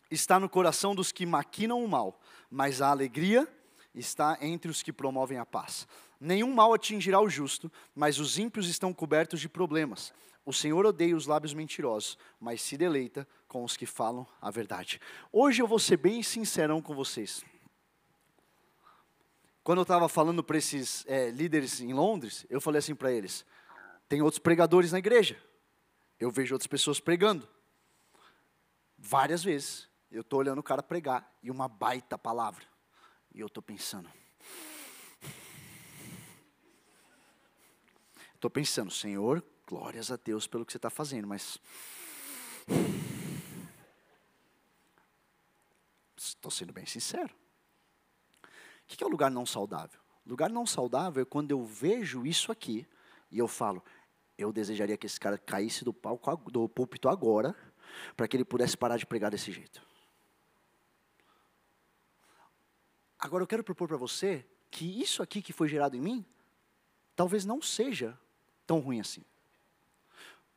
está no coração dos que maquinam o mal, mas a alegria está entre os que promovem a paz. Nenhum mal atingirá o justo, mas os ímpios estão cobertos de problemas. O Senhor odeia os lábios mentirosos, mas se deleita com os que falam a verdade. Hoje eu vou ser bem sincerão com vocês. Quando eu estava falando para esses é, líderes em Londres, eu falei assim para eles: tem outros pregadores na igreja. Eu vejo outras pessoas pregando. Várias vezes. Eu estou olhando o cara pregar e uma baita palavra. E eu estou pensando. Estou pensando, Senhor, glórias a Deus pelo que você está fazendo, mas. Estou sendo bem sincero. O que é o lugar não saudável? Lugar não saudável é quando eu vejo isso aqui e eu falo, eu desejaria que esse cara caísse do palco do púlpito agora, para que ele pudesse parar de pregar desse jeito. Agora eu quero propor para você que isso aqui que foi gerado em mim, talvez não seja tão ruim assim.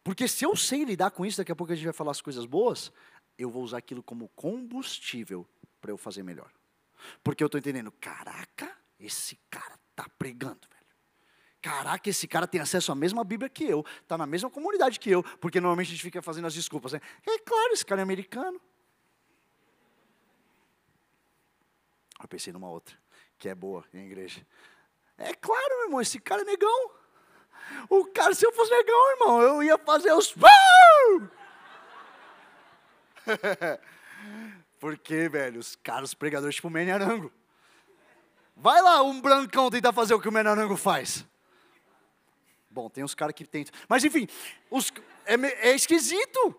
Porque se eu sei lidar com isso, daqui a pouco a gente vai falar as coisas boas, eu vou usar aquilo como combustível para eu fazer melhor. Porque eu estou entendendo, caraca, esse cara está pregando, velho. Caraca, esse cara tem acesso à mesma Bíblia que eu, está na mesma comunidade que eu, porque normalmente a gente fica fazendo as desculpas. Né? É claro, esse cara é americano. Eu pensei numa outra, que é boa em igreja. É claro, meu irmão, esse cara é negão. O cara, se eu fosse negão, irmão, eu ia fazer os. Porque, velho, os caras, pregadores, tipo o Menarango. Vai lá, um brancão tentar fazer o que o Menarango faz. Bom, tem uns caras que tentam. Mas enfim, os, é, é esquisito.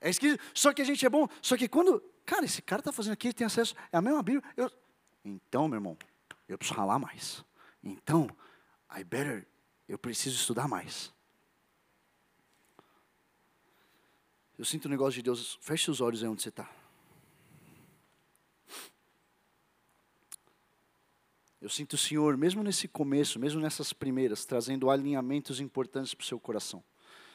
É esquisito. Só que a gente é bom. Só que quando Cara, esse cara está fazendo aqui, ele tem acesso, é a mesma Bíblia. Eu, então, meu irmão, eu preciso ralar mais. Então, I better, eu preciso estudar mais. Eu sinto o negócio de Deus, feche os olhos aí onde você está. Eu sinto o Senhor, mesmo nesse começo, mesmo nessas primeiras, trazendo alinhamentos importantes para o seu coração.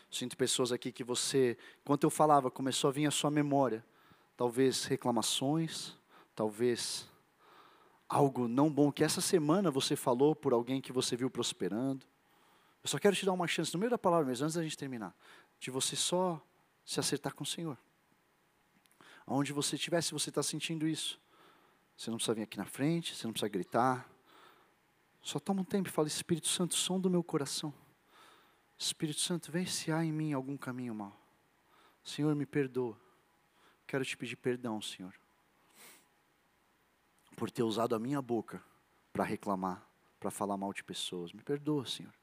Eu sinto pessoas aqui que você, enquanto eu falava, começou a vir a sua memória talvez reclamações, talvez algo não bom que essa semana você falou por alguém que você viu prosperando. Eu só quero te dar uma chance, no meio da palavra mesmo, antes da gente terminar, de você só se acertar com o Senhor. Aonde você estiver, se você está sentindo isso, você não precisa vir aqui na frente, você não precisa gritar. Só toma um tempo e fala, Espírito Santo, som do meu coração. Espírito Santo, vem se há em mim algum caminho mal. Senhor, me perdoa quero te pedir perdão, Senhor, por ter usado a minha boca para reclamar, para falar mal de pessoas. Me perdoa, Senhor.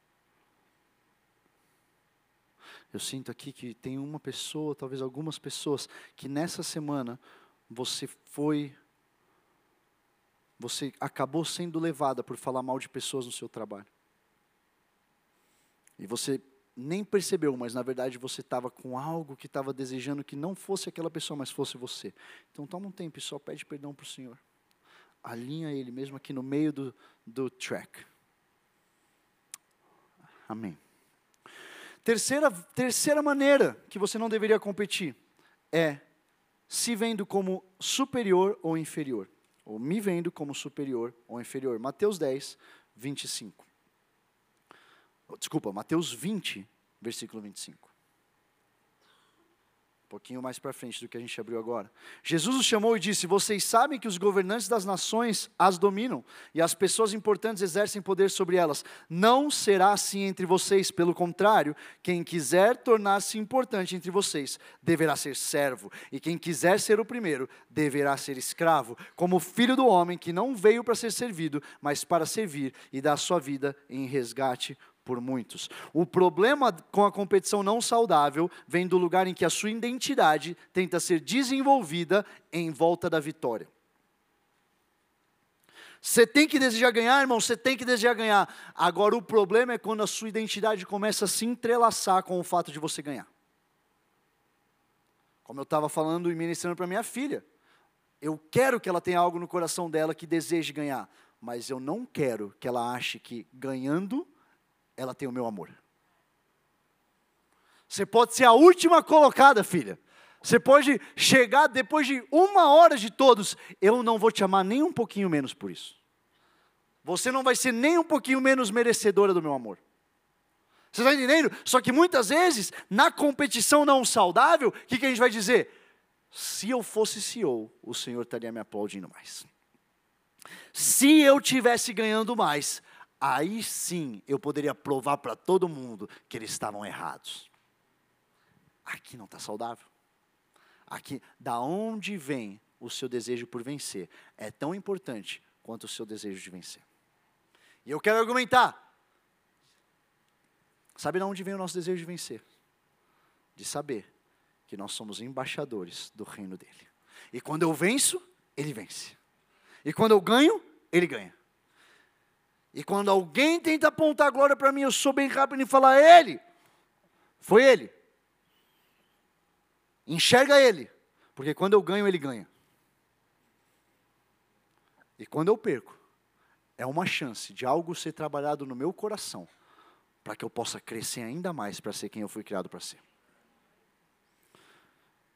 Eu sinto aqui que tem uma pessoa, talvez algumas pessoas, que nessa semana você foi, você acabou sendo levada por falar mal de pessoas no seu trabalho. E você nem percebeu, mas na verdade você estava com algo que estava desejando que não fosse aquela pessoa, mas fosse você. Então toma um tempo e só pede perdão para o Senhor. Alinha Ele mesmo aqui no meio do, do track. Amém. Terceira, terceira maneira que você não deveria competir é se vendo como superior ou inferior. Ou me vendo como superior ou inferior. Mateus 10, 25. Desculpa, Mateus 20, versículo 25. Um pouquinho mais para frente do que a gente abriu agora. Jesus os chamou e disse: Vocês sabem que os governantes das nações as dominam e as pessoas importantes exercem poder sobre elas. Não será assim entre vocês, pelo contrário, quem quiser tornar-se importante entre vocês deverá ser servo, e quem quiser ser o primeiro deverá ser escravo, como filho do homem que não veio para ser servido, mas para servir e dar sua vida em resgate por muitos. O problema com a competição não saudável vem do lugar em que a sua identidade tenta ser desenvolvida em volta da vitória. Você tem que desejar ganhar, irmão, você tem que desejar ganhar. Agora, o problema é quando a sua identidade começa a se entrelaçar com o fato de você ganhar. Como eu estava falando e ministrando para minha filha. Eu quero que ela tenha algo no coração dela que deseje ganhar, mas eu não quero que ela ache que ganhando ela tem o meu amor. Você pode ser a última colocada, filha. Você pode chegar depois de uma hora de todos, eu não vou te amar nem um pouquinho menos por isso. Você não vai ser nem um pouquinho menos merecedora do meu amor. Você está entendendo? Só que muitas vezes, na competição não saudável, o que, que a gente vai dizer? Se eu fosse CEO, o Senhor estaria me aplaudindo mais. Se eu tivesse ganhando mais, aí sim eu poderia provar para todo mundo que eles estavam errados. Aqui não está saudável. Aqui, da onde vem o seu desejo por vencer, é tão importante quanto o seu desejo de vencer. E eu quero argumentar. Sabe de onde vem o nosso desejo de vencer? De saber que nós somos embaixadores do reino dele. E quando eu venço, ele vence. E quando eu ganho, ele ganha. E quando alguém tenta apontar a glória para mim, eu sou bem rápido em falar, é ele. Foi ele. Enxerga ele. Porque quando eu ganho, ele ganha. E quando eu perco, é uma chance de algo ser trabalhado no meu coração, para que eu possa crescer ainda mais para ser quem eu fui criado para ser.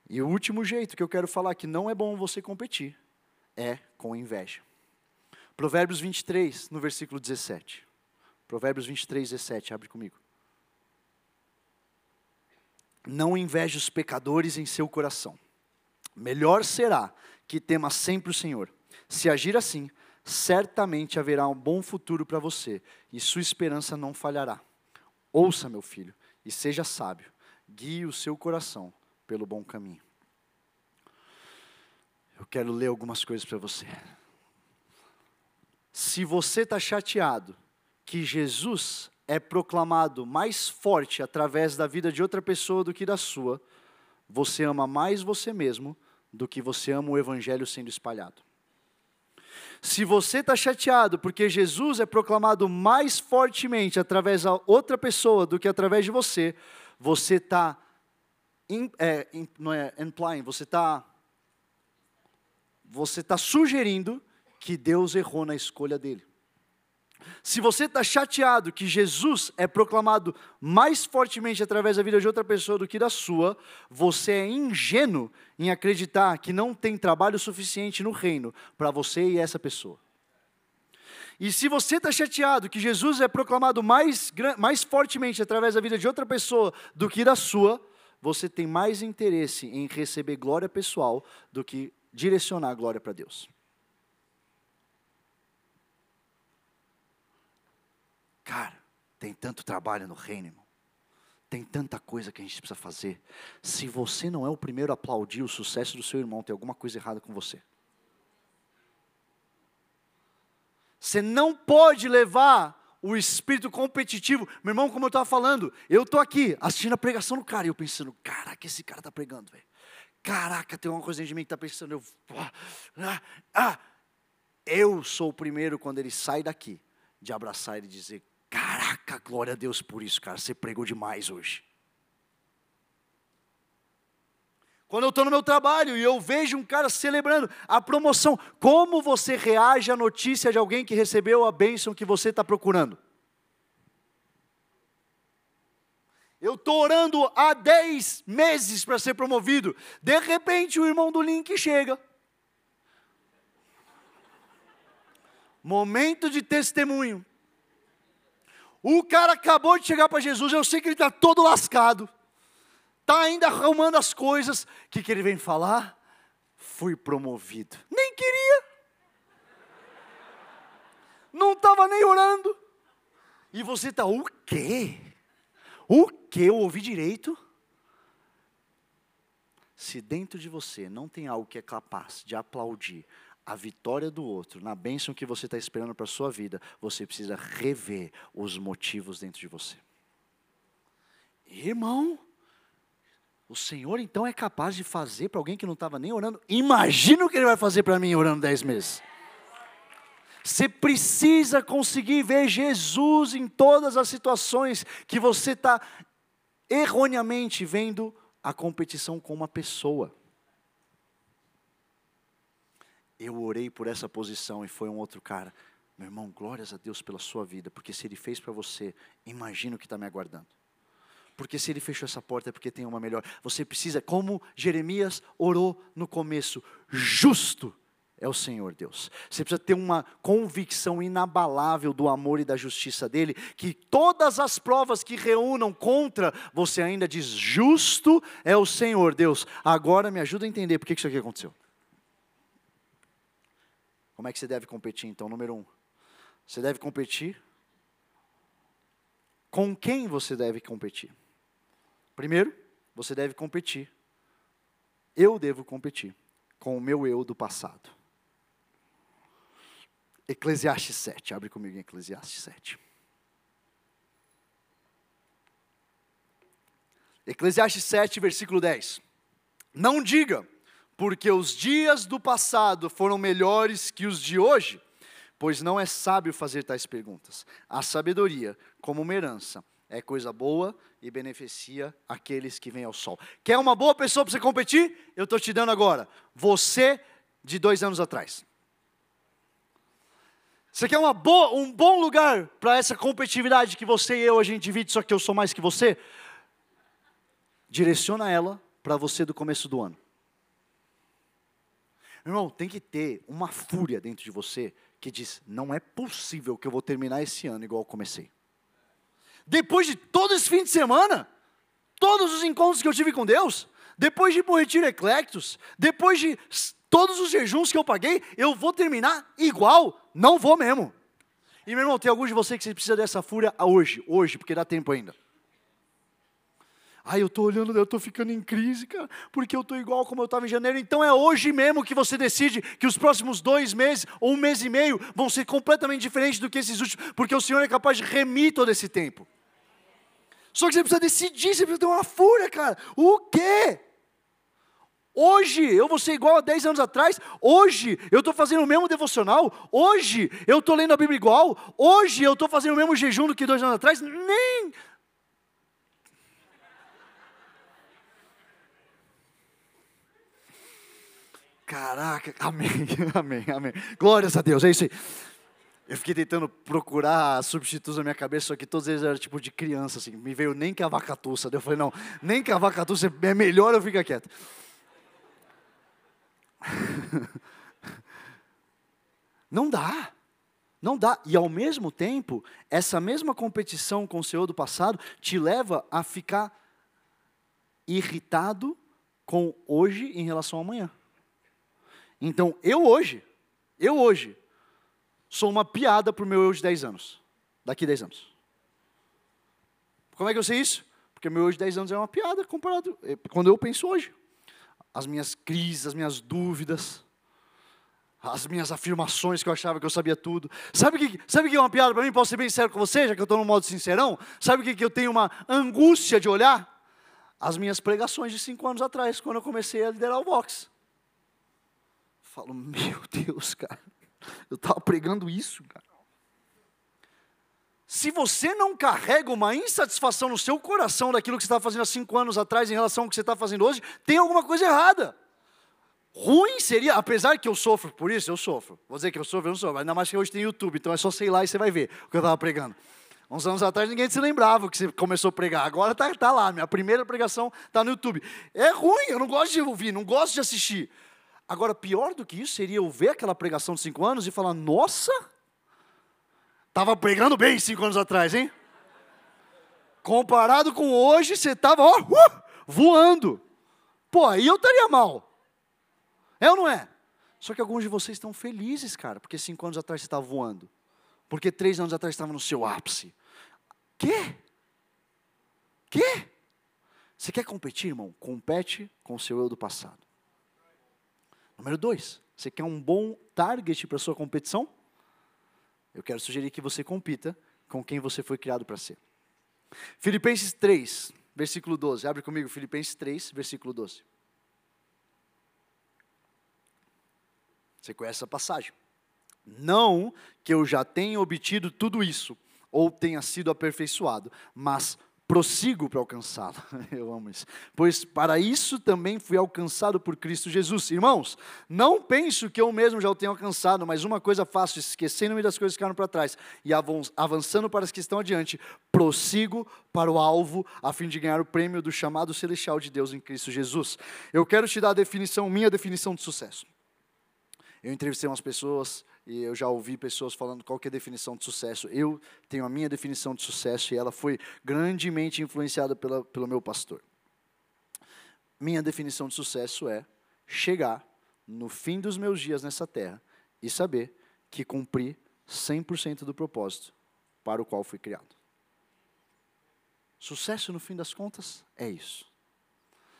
E o último jeito que eu quero falar que não é bom você competir é com inveja. Provérbios 23, no versículo 17. Provérbios 23, 17, abre comigo. Não inveje os pecadores em seu coração. Melhor será que tema sempre o Senhor. Se agir assim, certamente haverá um bom futuro para você e sua esperança não falhará. Ouça, meu filho, e seja sábio. Guie o seu coração pelo bom caminho. Eu quero ler algumas coisas para você se você está chateado que Jesus é proclamado mais forte através da vida de outra pessoa do que da sua, você ama mais você mesmo do que você ama o Evangelho sendo espalhado. Se você está chateado porque Jesus é proclamado mais fortemente através da outra pessoa do que através de você, você está, é, não é implying, você está, você está sugerindo que Deus errou na escolha dele. Se você está chateado que Jesus é proclamado mais fortemente através da vida de outra pessoa do que da sua, você é ingênuo em acreditar que não tem trabalho suficiente no reino para você e essa pessoa. E se você está chateado que Jesus é proclamado mais, mais fortemente através da vida de outra pessoa do que da sua, você tem mais interesse em receber glória pessoal do que direcionar a glória para Deus. Cara, tem tanto trabalho no reino, irmão. Tem tanta coisa que a gente precisa fazer. Se você não é o primeiro a aplaudir o sucesso do seu irmão, tem alguma coisa errada com você. Você não pode levar o espírito competitivo. Meu irmão, como eu estava falando, eu estou aqui assistindo a pregação do cara e eu pensando, caraca, esse cara está pregando, velho. Caraca, tem uma coisa dentro de mim que está pensando, eu, ah, ah, eu sou o primeiro quando ele sai daqui de abraçar ele e dizer, Caraca, glória a Deus por isso, cara. Você pregou demais hoje. Quando eu estou no meu trabalho e eu vejo um cara celebrando a promoção, como você reage à notícia de alguém que recebeu a bênção que você está procurando? Eu estou orando há 10 meses para ser promovido. De repente, o irmão do link chega. Momento de testemunho. O cara acabou de chegar para Jesus, eu sei que ele está todo lascado. Está ainda arrumando as coisas. O que, que ele vem falar? Fui promovido. Nem queria. Não estava nem orando. E você está, o quê? O que? Eu ouvi direito? Se dentro de você não tem algo que é capaz de aplaudir a vitória do outro, na bênção que você está esperando para a sua vida, você precisa rever os motivos dentro de você. Irmão, o Senhor então é capaz de fazer para alguém que não estava nem orando. Imagina o que Ele vai fazer para mim orando dez meses. Você precisa conseguir ver Jesus em todas as situações que você está erroneamente vendo a competição com uma pessoa. Eu orei por essa posição e foi um outro cara. Meu irmão, glórias a Deus pela sua vida, porque se Ele fez para você, imagina o que está me aguardando. Porque se Ele fechou essa porta é porque tem uma melhor. Você precisa, como Jeremias orou no começo, justo é o Senhor Deus. Você precisa ter uma convicção inabalável do amor e da justiça dele, que todas as provas que reúnam contra, você ainda diz: justo é o Senhor Deus. Agora me ajuda a entender por que isso aqui aconteceu. Como é que você deve competir então? Número um, você deve competir. Com quem você deve competir? Primeiro, você deve competir. Eu devo competir com o meu eu do passado. Eclesiastes 7, abre comigo em Eclesiastes 7. Eclesiastes 7, versículo 10. Não diga, porque os dias do passado foram melhores que os de hoje, pois não é sábio fazer tais perguntas. A sabedoria, como uma herança, é coisa boa e beneficia aqueles que vêm ao sol. Quer uma boa pessoa para você competir? Eu estou te dando agora. Você de dois anos atrás. Você quer uma boa, um bom lugar para essa competitividade que você e eu a gente divide, só que eu sou mais que você? Direciona ela para você do começo do ano. Irmão, tem que ter uma fúria dentro de você que diz: não é possível que eu vou terminar esse ano igual eu comecei. Depois de todo esse fim de semana, todos os encontros que eu tive com Deus, depois de ir para o retiro eclectos, depois de todos os jejuns que eu paguei, eu vou terminar igual. Não vou mesmo. E meu irmão, tem alguns de vocês que precisa dessa fúria hoje, hoje, porque dá tempo ainda. Ai, eu estou olhando, eu estou ficando em crise, cara, porque eu estou igual como eu estava em janeiro. Então é hoje mesmo que você decide que os próximos dois meses ou um mês e meio vão ser completamente diferentes do que esses últimos, porque o Senhor é capaz de remir todo esse tempo. Só que você precisa decidir, você precisa ter uma fúria, cara. O quê? Hoje eu vou ser igual a 10 anos atrás. Hoje eu estou fazendo o mesmo devocional. Hoje eu estou lendo a Bíblia igual. Hoje eu estou fazendo o mesmo jejum do que dois anos atrás. Nem. Caraca, amém, amém, amém. Glórias a Deus, é isso aí. Eu fiquei tentando procurar substitutos na minha cabeça, só que todos eles eram tipo de criança, assim. Me veio nem que a vaca tussa. Eu falei, não, nem que a vaca tussa é melhor eu ficar quieto. Não dá. Não dá. E ao mesmo tempo, essa mesma competição com o Senhor do passado te leva a ficar irritado com hoje em relação ao amanhã. Então, eu hoje, eu hoje, sou uma piada para o meu eu de 10 anos. Daqui 10 anos. Como é que eu sei isso? Porque meu eu de 10 anos é uma piada comparado eh, quando eu penso hoje. As minhas crises, as minhas dúvidas as minhas afirmações que eu achava que eu sabia tudo. Sabe o que, sabe que é uma piada para mim? Posso ser bem sincero com você, já que eu estou no modo sincerão? Sabe o que, que eu tenho uma angústia de olhar? As minhas pregações de cinco anos atrás, quando eu comecei a liderar o box. Falo, meu Deus, cara, eu estava pregando isso, cara. Se você não carrega uma insatisfação no seu coração daquilo que você estava fazendo há cinco anos atrás em relação ao que você está fazendo hoje, tem alguma coisa errada. Ruim seria, apesar que eu sofro por isso, eu sofro. Vou dizer que eu sofro, eu não sofro, ainda mais que hoje tem YouTube, então é só sei lá e você vai ver o que eu estava pregando. Uns anos atrás ninguém se lembrava que você começou a pregar. Agora tá, tá lá, minha primeira pregação tá no YouTube. É ruim, eu não gosto de ouvir, não gosto de assistir. Agora, pior do que isso seria eu ver aquela pregação de cinco anos e falar: Nossa, estava pregando bem cinco anos atrás, hein? Comparado com hoje, você estava uh, voando. Pô, aí eu estaria mal. É ou não é? Só que alguns de vocês estão felizes, cara, porque cinco anos atrás você estava voando. Porque três anos atrás estava no seu ápice. Quê? Quê? Você quer competir, irmão? Compete com o seu eu do passado. Número dois, você quer um bom target para sua competição? Eu quero sugerir que você compita com quem você foi criado para ser. Filipenses 3, versículo 12. Abre comigo, Filipenses 3, versículo 12. Você conhece essa passagem? Não que eu já tenha obtido tudo isso, ou tenha sido aperfeiçoado, mas prossigo para alcançá-lo. Eu amo isso. Pois para isso também fui alcançado por Cristo Jesus. Irmãos, não penso que eu mesmo já o tenha alcançado, mas uma coisa faço, esquecendo-me das coisas que ficaram para trás e avançando para as que estão adiante, prossigo para o alvo, a fim de ganhar o prêmio do chamado celestial de Deus em Cristo Jesus. Eu quero te dar a definição, minha definição de sucesso. Eu entrevistei umas pessoas e eu já ouvi pessoas falando qual é a definição de sucesso. Eu tenho a minha definição de sucesso e ela foi grandemente influenciada pela, pelo meu pastor. Minha definição de sucesso é chegar no fim dos meus dias nessa terra e saber que cumpri 100% do propósito para o qual fui criado. Sucesso no fim das contas é isso.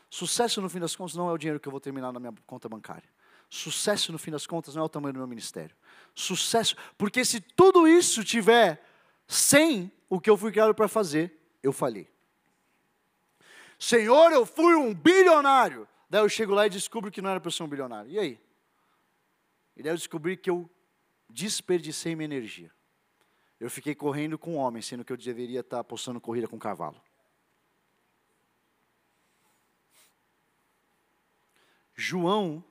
Sucesso no fim das contas não é o dinheiro que eu vou terminar na minha conta bancária. Sucesso, no fim das contas, não é o tamanho do meu ministério. Sucesso, porque se tudo isso tiver sem o que eu fui criado para fazer, eu falhei. Senhor, eu fui um bilionário. Daí eu chego lá e descubro que não era para ser um bilionário. E aí? E daí eu descobri que eu desperdicei minha energia. Eu fiquei correndo com homem, sendo que eu deveria estar apostando corrida com cavalo. João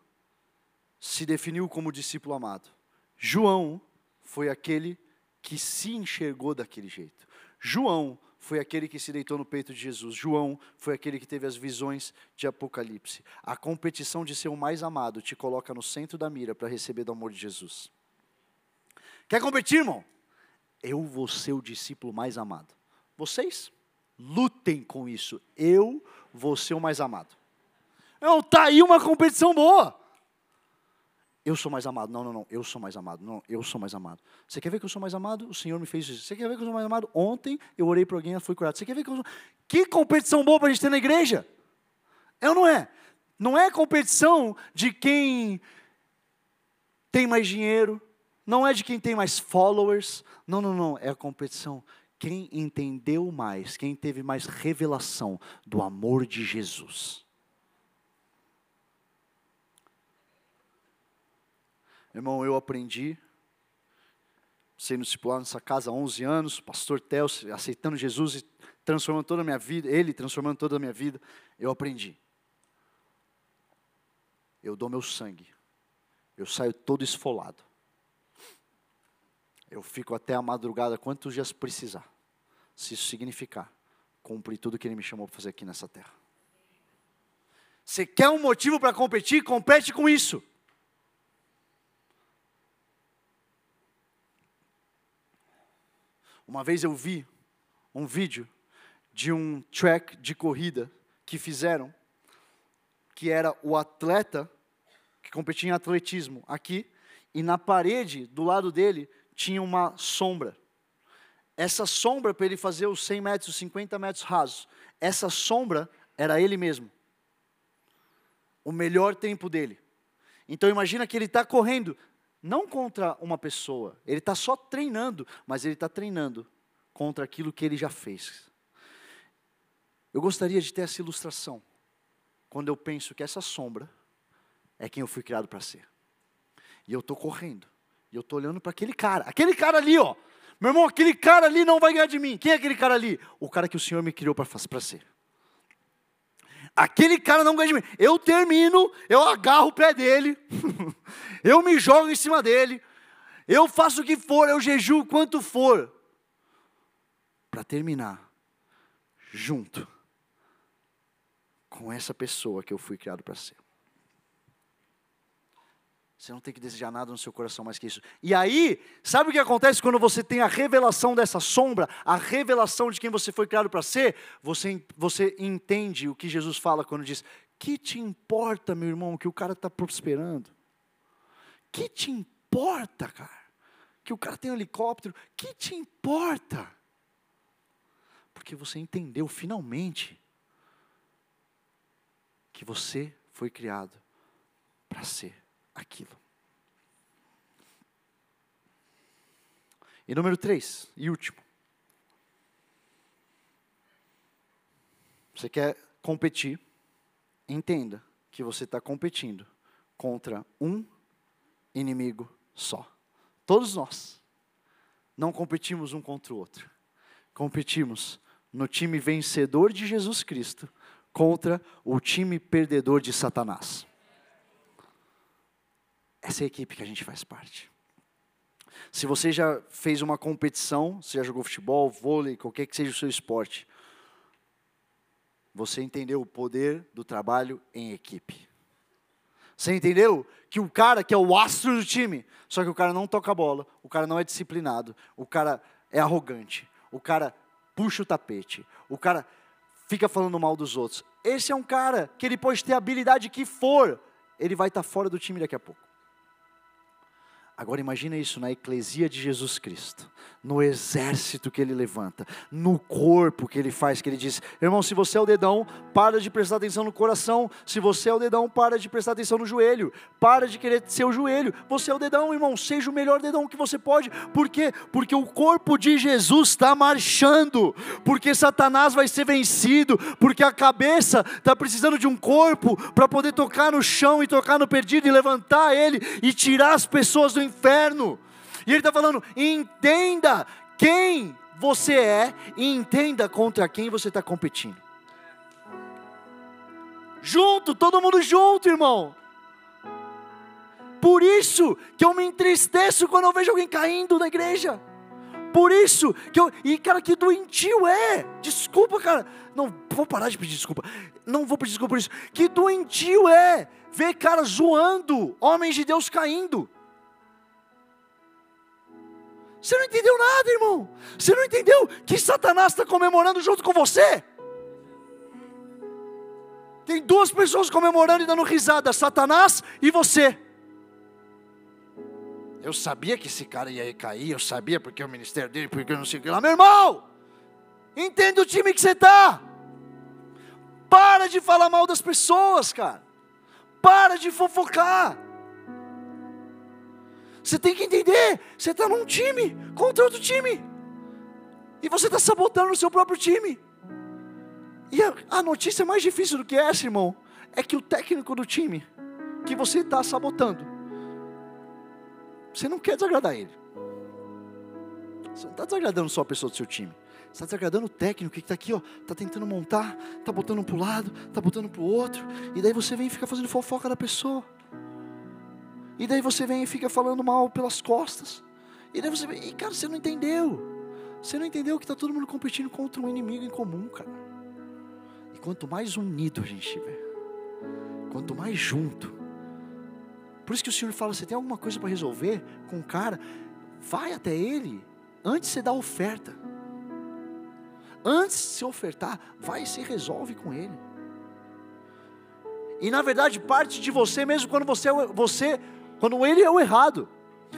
se definiu como discípulo amado. João foi aquele que se enxergou daquele jeito. João foi aquele que se deitou no peito de Jesus. João foi aquele que teve as visões de Apocalipse. A competição de ser o mais amado te coloca no centro da mira para receber do amor de Jesus. Quer competir, irmão? Eu vou ser o discípulo mais amado. Vocês lutem com isso. Eu vou ser o mais amado. Não, tá aí uma competição boa. Eu sou mais amado. Não, não, não. Eu sou mais amado. Não, eu sou mais amado. Você quer ver que eu sou mais amado? O Senhor me fez isso. Você quer ver que eu sou mais amado? Ontem eu orei por alguém e fui curado. Você quer ver que eu sou. Que competição boa para a gente ter na igreja? É ou não é? Não é competição de quem tem mais dinheiro. Não é de quem tem mais followers. Não, não, não. É a competição. Quem entendeu mais, quem teve mais revelação do amor de Jesus. Irmão, eu aprendi, sendo discipulado nessa casa há 11 anos, pastor Tel, aceitando Jesus e transformando toda a minha vida, ele transformando toda a minha vida, eu aprendi. Eu dou meu sangue, eu saio todo esfolado. Eu fico até a madrugada, quantos dias precisar. Se isso significar cumprir tudo que Ele me chamou para fazer aqui nessa terra. Você quer um motivo para competir? Compete com isso. Uma vez eu vi um vídeo de um track de corrida que fizeram, que era o atleta que competia em atletismo aqui, e na parede do lado dele tinha uma sombra. Essa sombra, para ele fazer os 100 metros, os 50 metros rasos, essa sombra era ele mesmo. O melhor tempo dele. Então imagina que ele está correndo não contra uma pessoa, ele está só treinando, mas ele está treinando contra aquilo que ele já fez. Eu gostaria de ter essa ilustração, quando eu penso que essa sombra é quem eu fui criado para ser. E eu estou correndo, e eu estou olhando para aquele cara, aquele cara ali, ó. Meu irmão, aquele cara ali não vai ganhar de mim. Quem é aquele cara ali? O cara que o Senhor me criou para ser. Aquele cara não ganha de mim. Eu termino, eu agarro o pé dele, eu me jogo em cima dele, eu faço o que for, eu jejuo quanto for. para terminar, junto com essa pessoa que eu fui criado para ser. Você não tem que desejar nada no seu coração mais que isso. E aí, sabe o que acontece quando você tem a revelação dessa sombra, a revelação de quem você foi criado para ser? Você, você entende o que Jesus fala quando diz: Que te importa, meu irmão, que o cara está prosperando? Que te importa, cara? Que o cara tem um helicóptero? Que te importa? Porque você entendeu finalmente que você foi criado para ser aquilo. E número três, e último. Você quer competir? Entenda que você está competindo contra um inimigo só. Todos nós não competimos um contra o outro. Competimos no time vencedor de Jesus Cristo contra o time perdedor de Satanás. Essa é a equipe que a gente faz parte. Se você já fez uma competição, se já jogou futebol, vôlei, qualquer que seja o seu esporte, você entendeu o poder do trabalho em equipe. Você entendeu que o cara que é o astro do time, só que o cara não toca a bola, o cara não é disciplinado, o cara é arrogante, o cara puxa o tapete, o cara fica falando mal dos outros. Esse é um cara que ele pode ter a habilidade que for, ele vai estar fora do time daqui a pouco. Agora imagina isso na eclesia de Jesus Cristo, no exército que ele levanta, no corpo que ele faz, que ele diz: irmão, se você é o dedão, para de prestar atenção no coração, se você é o dedão, para de prestar atenção no joelho, para de querer ser o joelho, você é o dedão, irmão, seja o melhor dedão que você pode, por quê? Porque o corpo de Jesus está marchando, porque Satanás vai ser vencido, porque a cabeça está precisando de um corpo para poder tocar no chão e tocar no perdido e levantar ele e tirar as pessoas do inferno. E ele está falando: entenda quem você é e entenda contra quem você está competindo. Junto, todo mundo junto, irmão. Por isso que eu me entristeço quando eu vejo alguém caindo na igreja. Por isso que eu. E cara, que doentio é. Desculpa, cara. Não, vou parar de pedir desculpa. Não vou pedir desculpa por isso. Que doentio é ver cara zoando homens de Deus caindo. Você não entendeu nada, irmão. Você não entendeu que Satanás está comemorando junto com você. Tem duas pessoas comemorando e dando risada: Satanás e você. Eu sabia que esse cara ia cair, eu sabia porque o ministério dele, porque eu não sei o que lá. Meu irmão, entenda o time que você está. Para de falar mal das pessoas, cara. Para de fofocar. Você tem que entender, você está num time contra outro time. E você está sabotando o seu próprio time. E a, a, notícia mais difícil do que essa, irmão, é que o técnico do time que você está sabotando, você não quer desagradar ele. Você não está desagradando só a pessoa do seu time. Você está desagradando o técnico que está aqui, ó, está tentando montar, está botando um para o lado, está botando para o outro, e daí você vem e fica fazendo fofoca da pessoa. E daí você vem e fica falando mal pelas costas. E daí você vem, e cara, você não entendeu. Você não entendeu que está todo mundo competindo contra um inimigo em comum, cara. E quanto mais unido a gente estiver, quanto mais junto. Por isso que o Senhor fala: você tem alguma coisa para resolver com o cara, vai até ele antes de você dar oferta. Antes de se ofertar, vai e se resolve com ele. E na verdade, parte de você mesmo quando você, é você quando ele é o errado.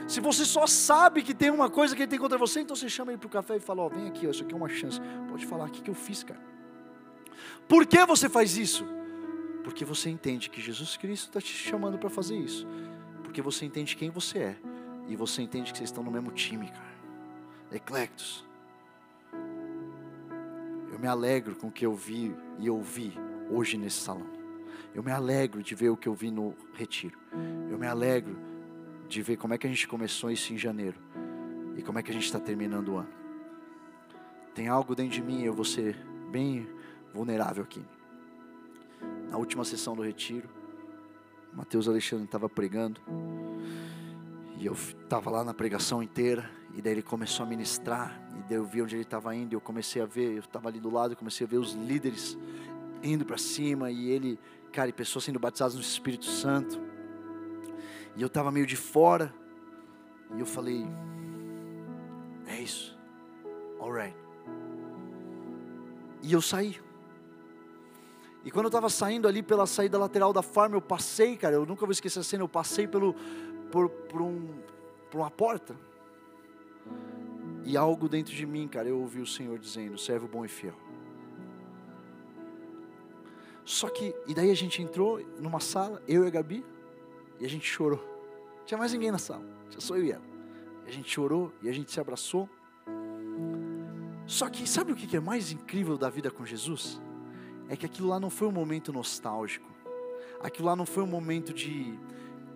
Se você só sabe que tem uma coisa que ele tem contra você, então você chama ele para o café e fala: Ó, oh, vem aqui, ó, isso aqui é uma chance. Pode falar, o que, que eu fiz, cara? Por que você faz isso? Porque você entende que Jesus Cristo está te chamando para fazer isso. Porque você entende quem você é. E você entende que vocês estão no mesmo time, cara. Eclectos. Eu me alegro com o que eu vi e ouvi hoje nesse salão. Eu me alegro de ver o que eu vi no retiro. Eu me alegro de ver como é que a gente começou isso em janeiro e como é que a gente está terminando o ano. Tem algo dentro de mim, eu vou ser bem vulnerável aqui. Na última sessão do retiro, Mateus Alexandre estava pregando e eu estava lá na pregação inteira e daí ele começou a ministrar e daí eu vi onde ele estava indo, e eu comecei a ver, eu estava ali do lado, comecei a ver os líderes indo para cima, e ele, cara, e pessoas sendo batizadas no Espírito Santo. E eu estava meio de fora, e eu falei: É isso, alright. E eu saí. E quando eu estava saindo ali pela saída lateral da farm, eu passei, cara, eu nunca vou esquecer a cena, eu passei pelo, por, por, um, por uma porta. E algo dentro de mim, cara, eu ouvi o Senhor dizendo: servo bom e fiel. Só que, e daí a gente entrou numa sala, eu e a Gabi, e a gente chorou. Não tinha mais ninguém na sala, tinha só eu e ela. E a gente chorou e a gente se abraçou. Só que sabe o que é mais incrível da vida com Jesus? É que aquilo lá não foi um momento nostálgico. Aquilo lá não foi um momento de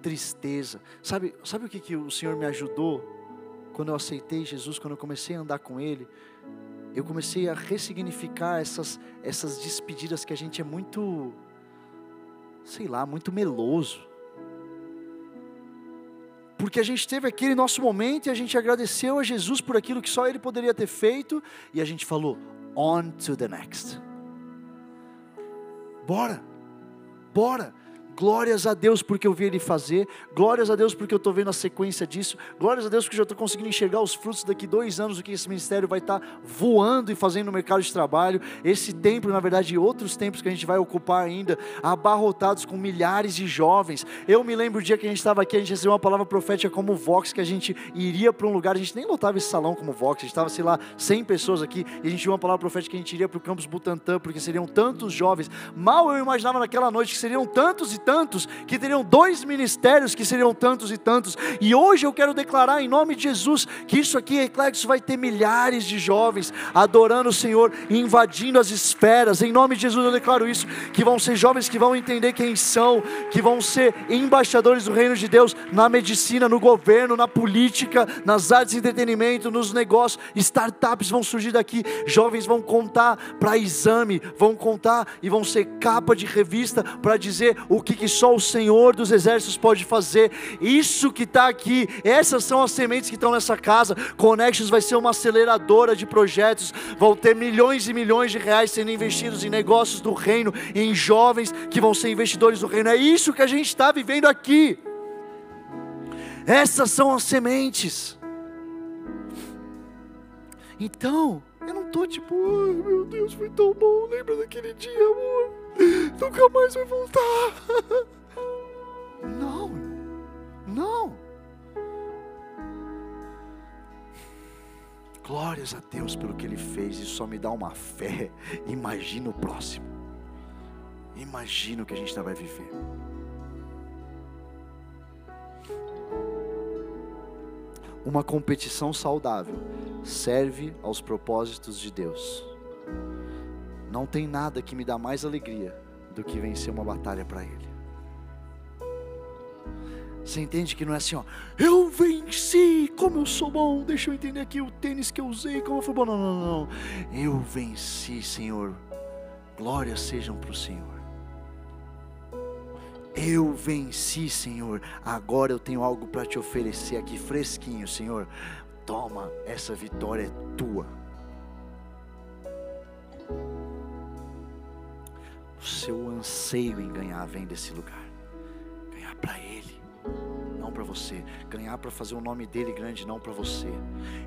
tristeza. Sabe, sabe o que, que o Senhor me ajudou quando eu aceitei Jesus, quando eu comecei a andar com Ele? Eu comecei a ressignificar essas, essas despedidas que a gente é muito, sei lá, muito meloso. Porque a gente teve aquele nosso momento e a gente agradeceu a Jesus por aquilo que só Ele poderia ter feito, e a gente falou, on to the next. Bora, bora. Glórias a Deus porque eu vi Ele fazer. Glórias a Deus porque eu estou vendo a sequência disso. Glórias a Deus porque eu já estou conseguindo enxergar os frutos daqui dois anos, o que esse ministério vai estar tá voando e fazendo no mercado de trabalho. Esse templo, na verdade, e outros templos que a gente vai ocupar ainda, abarrotados com milhares de jovens. Eu me lembro o dia que a gente estava aqui, a gente recebeu uma palavra profética como Vox, que a gente iria para um lugar, a gente nem lotava esse salão como Vox, a gente estava, sei lá, 100 pessoas aqui, e a gente tinha uma palavra profética que a gente iria para o campus Butantã, porque seriam tantos jovens. Mal eu imaginava naquela noite que seriam tantos e tantos, que teriam dois ministérios que seriam tantos e tantos. E hoje eu quero declarar em nome de Jesus que isso aqui, Ecléxio, vai ter milhares de jovens adorando o Senhor invadindo as esferas. Em nome de Jesus eu declaro isso, que vão ser jovens que vão entender quem são, que vão ser embaixadores do reino de Deus na medicina, no governo, na política, nas artes de entretenimento, nos negócios. Startups vão surgir daqui, jovens vão contar para exame, vão contar e vão ser capa de revista para dizer o que que só o Senhor dos exércitos pode fazer. Isso que está aqui, essas são as sementes que estão nessa casa. Connections vai ser uma aceleradora de projetos, vão ter milhões e milhões de reais sendo investidos em negócios do reino, em jovens que vão ser investidores do reino. É isso que a gente está vivendo aqui. Essas são as sementes. Então, eu não estou tipo, ai meu Deus, foi tão bom, lembra daquele dia, amor? Nunca mais vai voltar. Não, não. Glórias a Deus pelo que Ele fez, isso só me dá uma fé. Imagina o próximo. Imagina o que a gente vai viver. Uma competição saudável serve aos propósitos de Deus. Não tem nada que me dá mais alegria do que vencer uma batalha para Ele. Você entende que não é assim, ó, eu venci, como eu sou bom, deixa eu entender aqui o tênis que eu usei, como foi bom. Não, não, não. Eu venci, Senhor. Glórias sejam para o Senhor. Eu venci, Senhor. Agora eu tenho algo para te oferecer aqui fresquinho, Senhor. Toma, essa vitória é tua. O seu anseio em ganhar vem desse lugar. Ganhar para Ele, não para você. Ganhar para fazer o nome dele grande, não para você.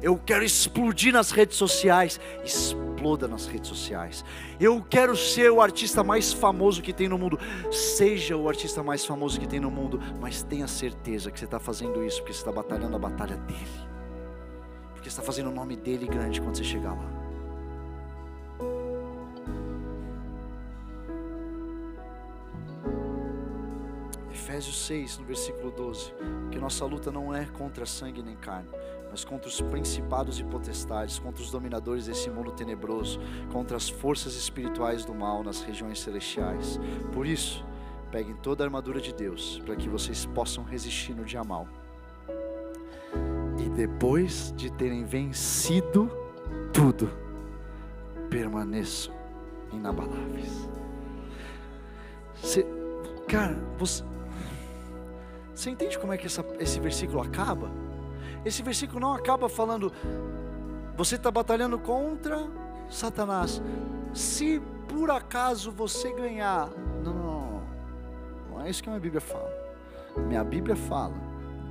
Eu quero explodir nas redes sociais. Exploda nas redes sociais. Eu quero ser o artista mais famoso que tem no mundo. Seja o artista mais famoso que tem no mundo, mas tenha certeza que você está fazendo isso porque você está batalhando a batalha dele. Porque você está fazendo o nome dele grande quando você chegar lá. Efésios 6, no versículo 12, que nossa luta não é contra sangue nem carne, mas contra os principados e potestades, contra os dominadores desse mundo tenebroso, contra as forças espirituais do mal nas regiões celestiais. Por isso, peguem toda a armadura de Deus, para que vocês possam resistir no dia mal. E depois de terem vencido tudo, permaneçam inabaláveis. Você, cara, você, você entende como é que essa, esse versículo acaba? Esse versículo não acaba falando, você está batalhando contra Satanás. Se por acaso você ganhar, não, não, não, não é isso que a minha Bíblia fala. Minha Bíblia fala,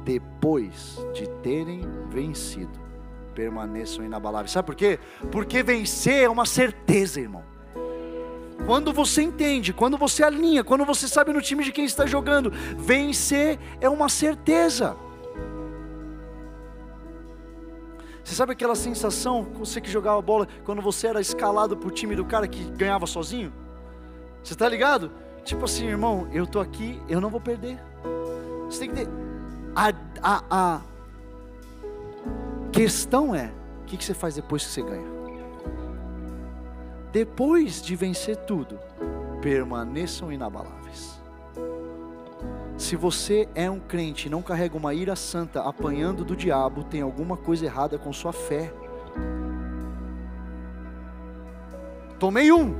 depois de terem vencido, permaneçam inabaláveis. Sabe por quê? Porque vencer é uma certeza, irmão. Quando você entende, quando você alinha, quando você sabe no time de quem está jogando, vencer é uma certeza. Você sabe aquela sensação, você que jogava bola, quando você era escalado para o time do cara que ganhava sozinho? Você está ligado? Tipo assim, irmão, eu tô aqui, eu não vou perder. Você tem que ter. A, a, a questão é: o que, que você faz depois que você ganha? Depois de vencer tudo, permaneçam inabaláveis. Se você é um crente e não carrega uma ira santa apanhando do diabo, tem alguma coisa errada com sua fé. Tomei um,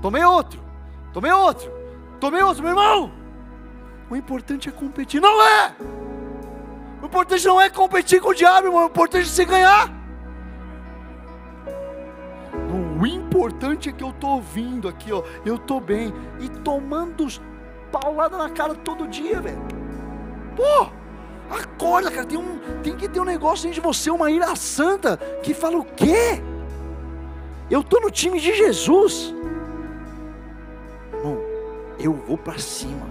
tomei outro, tomei outro, tomei outro, meu irmão. O importante é competir, não é? O importante não é competir com o diabo, irmão. O importante é você ganhar. Importante é que eu estou ouvindo aqui, ó. Eu estou bem e tomando paulada na cara todo dia, velho. Pô, acorda, cara. Tem, um, tem que ter um negócio dentro de você, uma ira santa, que fala o quê? Eu estou no time de Jesus. Irmão, eu vou para cima.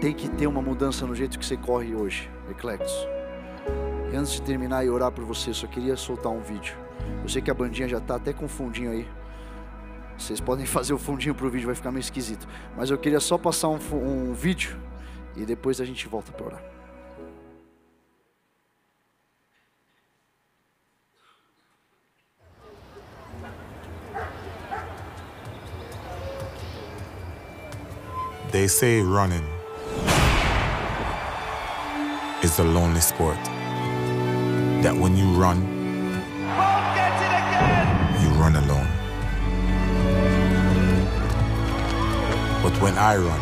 Tem que ter uma mudança no jeito que você corre hoje, Eclectos. E antes de terminar e orar por você, só queria soltar um vídeo. Eu sei que a bandinha já está até com fundinho aí. Vocês podem fazer o fundinho para o vídeo, vai ficar meio esquisito. Mas eu queria só passar um, um vídeo e depois a gente volta para orar. They say running is a lonely sport. That when you run, But when I run,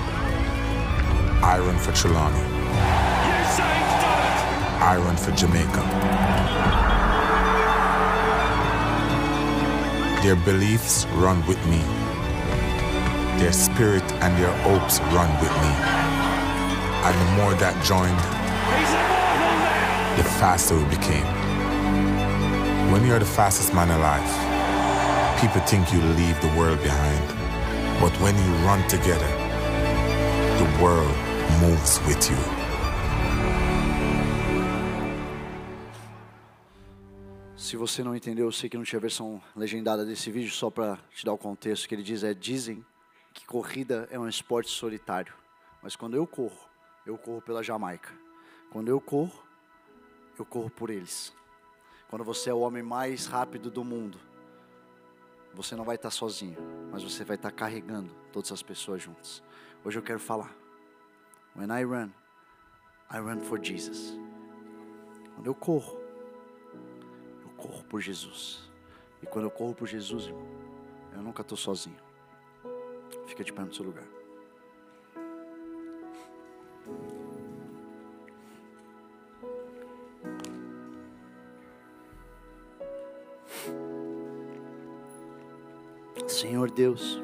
I run for Trelawney. I run for Jamaica. Their beliefs run with me. Their spirit and their hopes run with me. And the more that joined, the faster we became. When you're the fastest man alive, people think you leave the world behind. But when you run together, the world moves with you. Se você não entendeu, eu sei que não tinha versão legendada desse vídeo, só para te dar o contexto que ele diz é dizem que corrida é um esporte solitário, mas quando eu corro, eu corro pela Jamaica. Quando eu corro, eu corro por eles. Quando você é o homem mais rápido do mundo, você não vai estar sozinho, mas você vai estar carregando todas as pessoas juntas. Hoje eu quero falar. When I run, I run for Jesus. Quando eu corro, eu corro por Jesus. E quando eu corro por Jesus, irmão, eu nunca estou sozinho. Fica de pé no seu lugar. Senhor Deus,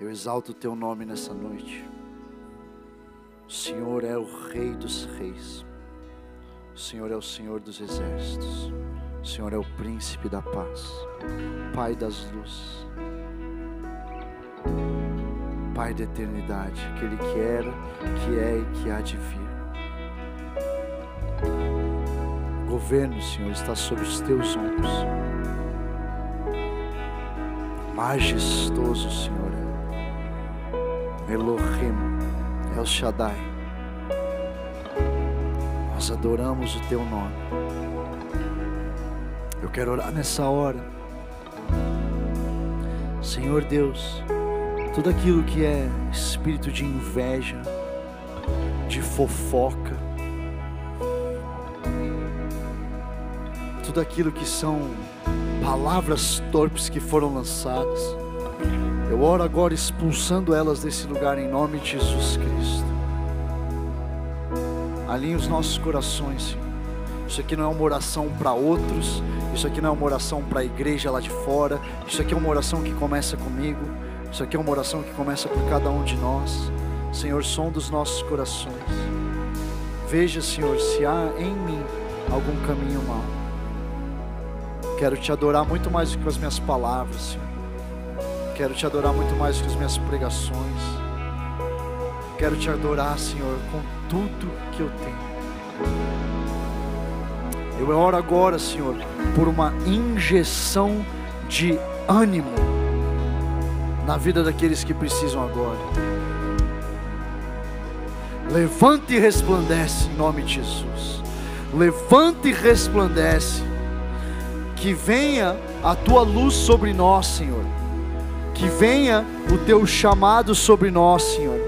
eu exalto o teu nome nessa noite. O Senhor é o Rei dos Reis, o Senhor é o Senhor dos Exércitos, o Senhor é o Príncipe da Paz, Pai das luzes, Pai da eternidade, aquele que era, que é e que há de vir. O governo, Senhor, está sobre os teus ombros majestoso Senhor. Elohim, El Shaddai. Nós adoramos o Teu nome. Eu quero orar nessa hora. Senhor Deus, tudo aquilo que é espírito de inveja, de fofoca, tudo aquilo que são palavras torpes que foram lançadas. Eu oro agora expulsando elas desse lugar em nome de Jesus Cristo. Alinhe os nossos corações, Senhor. Isso aqui não é uma oração para outros, isso aqui não é uma oração para a igreja lá de fora, isso aqui é uma oração que começa comigo, isso aqui é uma oração que começa por cada um de nós. Senhor, som dos nossos corações. Veja, Senhor, se há em mim algum caminho mau. Quero te adorar muito mais do que as minhas palavras, Senhor. Quero te adorar muito mais do que as minhas pregações. Quero te adorar, Senhor, com tudo que eu tenho. Eu oro agora, Senhor, por uma injeção de ânimo na vida daqueles que precisam agora. Levante e resplandece em nome de Jesus. Levante e resplandece. Que venha a tua luz sobre nós, Senhor. Que venha o teu chamado sobre nós, Senhor.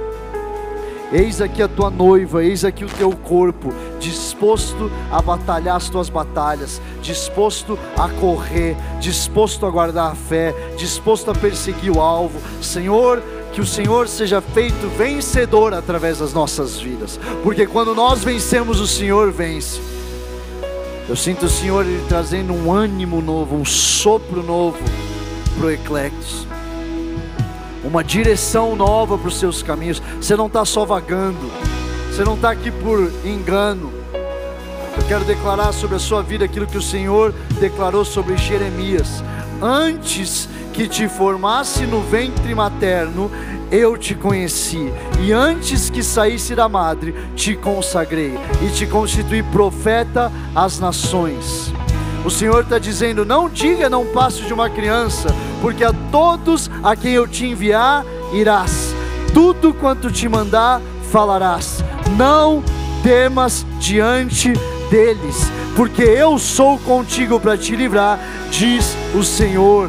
Eis aqui a tua noiva, eis aqui o teu corpo, disposto a batalhar as tuas batalhas, disposto a correr, disposto a guardar a fé, disposto a perseguir o alvo. Senhor, que o Senhor seja feito vencedor através das nossas vidas, porque quando nós vencemos, o Senhor vence. Eu sinto o Senhor ele trazendo um ânimo novo, um sopro novo para o Eclectos, uma direção nova para os seus caminhos. Você não está só vagando, você não está aqui por engano. Eu quero declarar sobre a sua vida aquilo que o Senhor declarou sobre Jeremias. Antes que te formasse no ventre materno, eu te conheci, e antes que saísse da madre, te consagrei e te constituí profeta às nações. O Senhor está dizendo: não diga, não passo de uma criança, porque a todos a quem eu te enviar, irás, tudo quanto te mandar, falarás. Não temas diante deles, porque eu sou contigo para te livrar, diz o Senhor.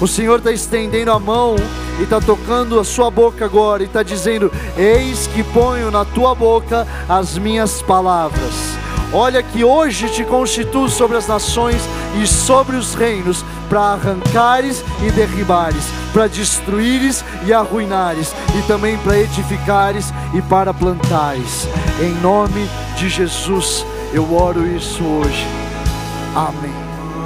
O Senhor está estendendo a mão e está tocando a sua boca agora e está dizendo: Eis que ponho na tua boca as minhas palavras. Olha que hoje te constituo sobre as nações e sobre os reinos, para arrancares e derribares, para destruires e arruinares, e também para edificares e para plantares. Em nome de Jesus, eu oro isso hoje. Amém.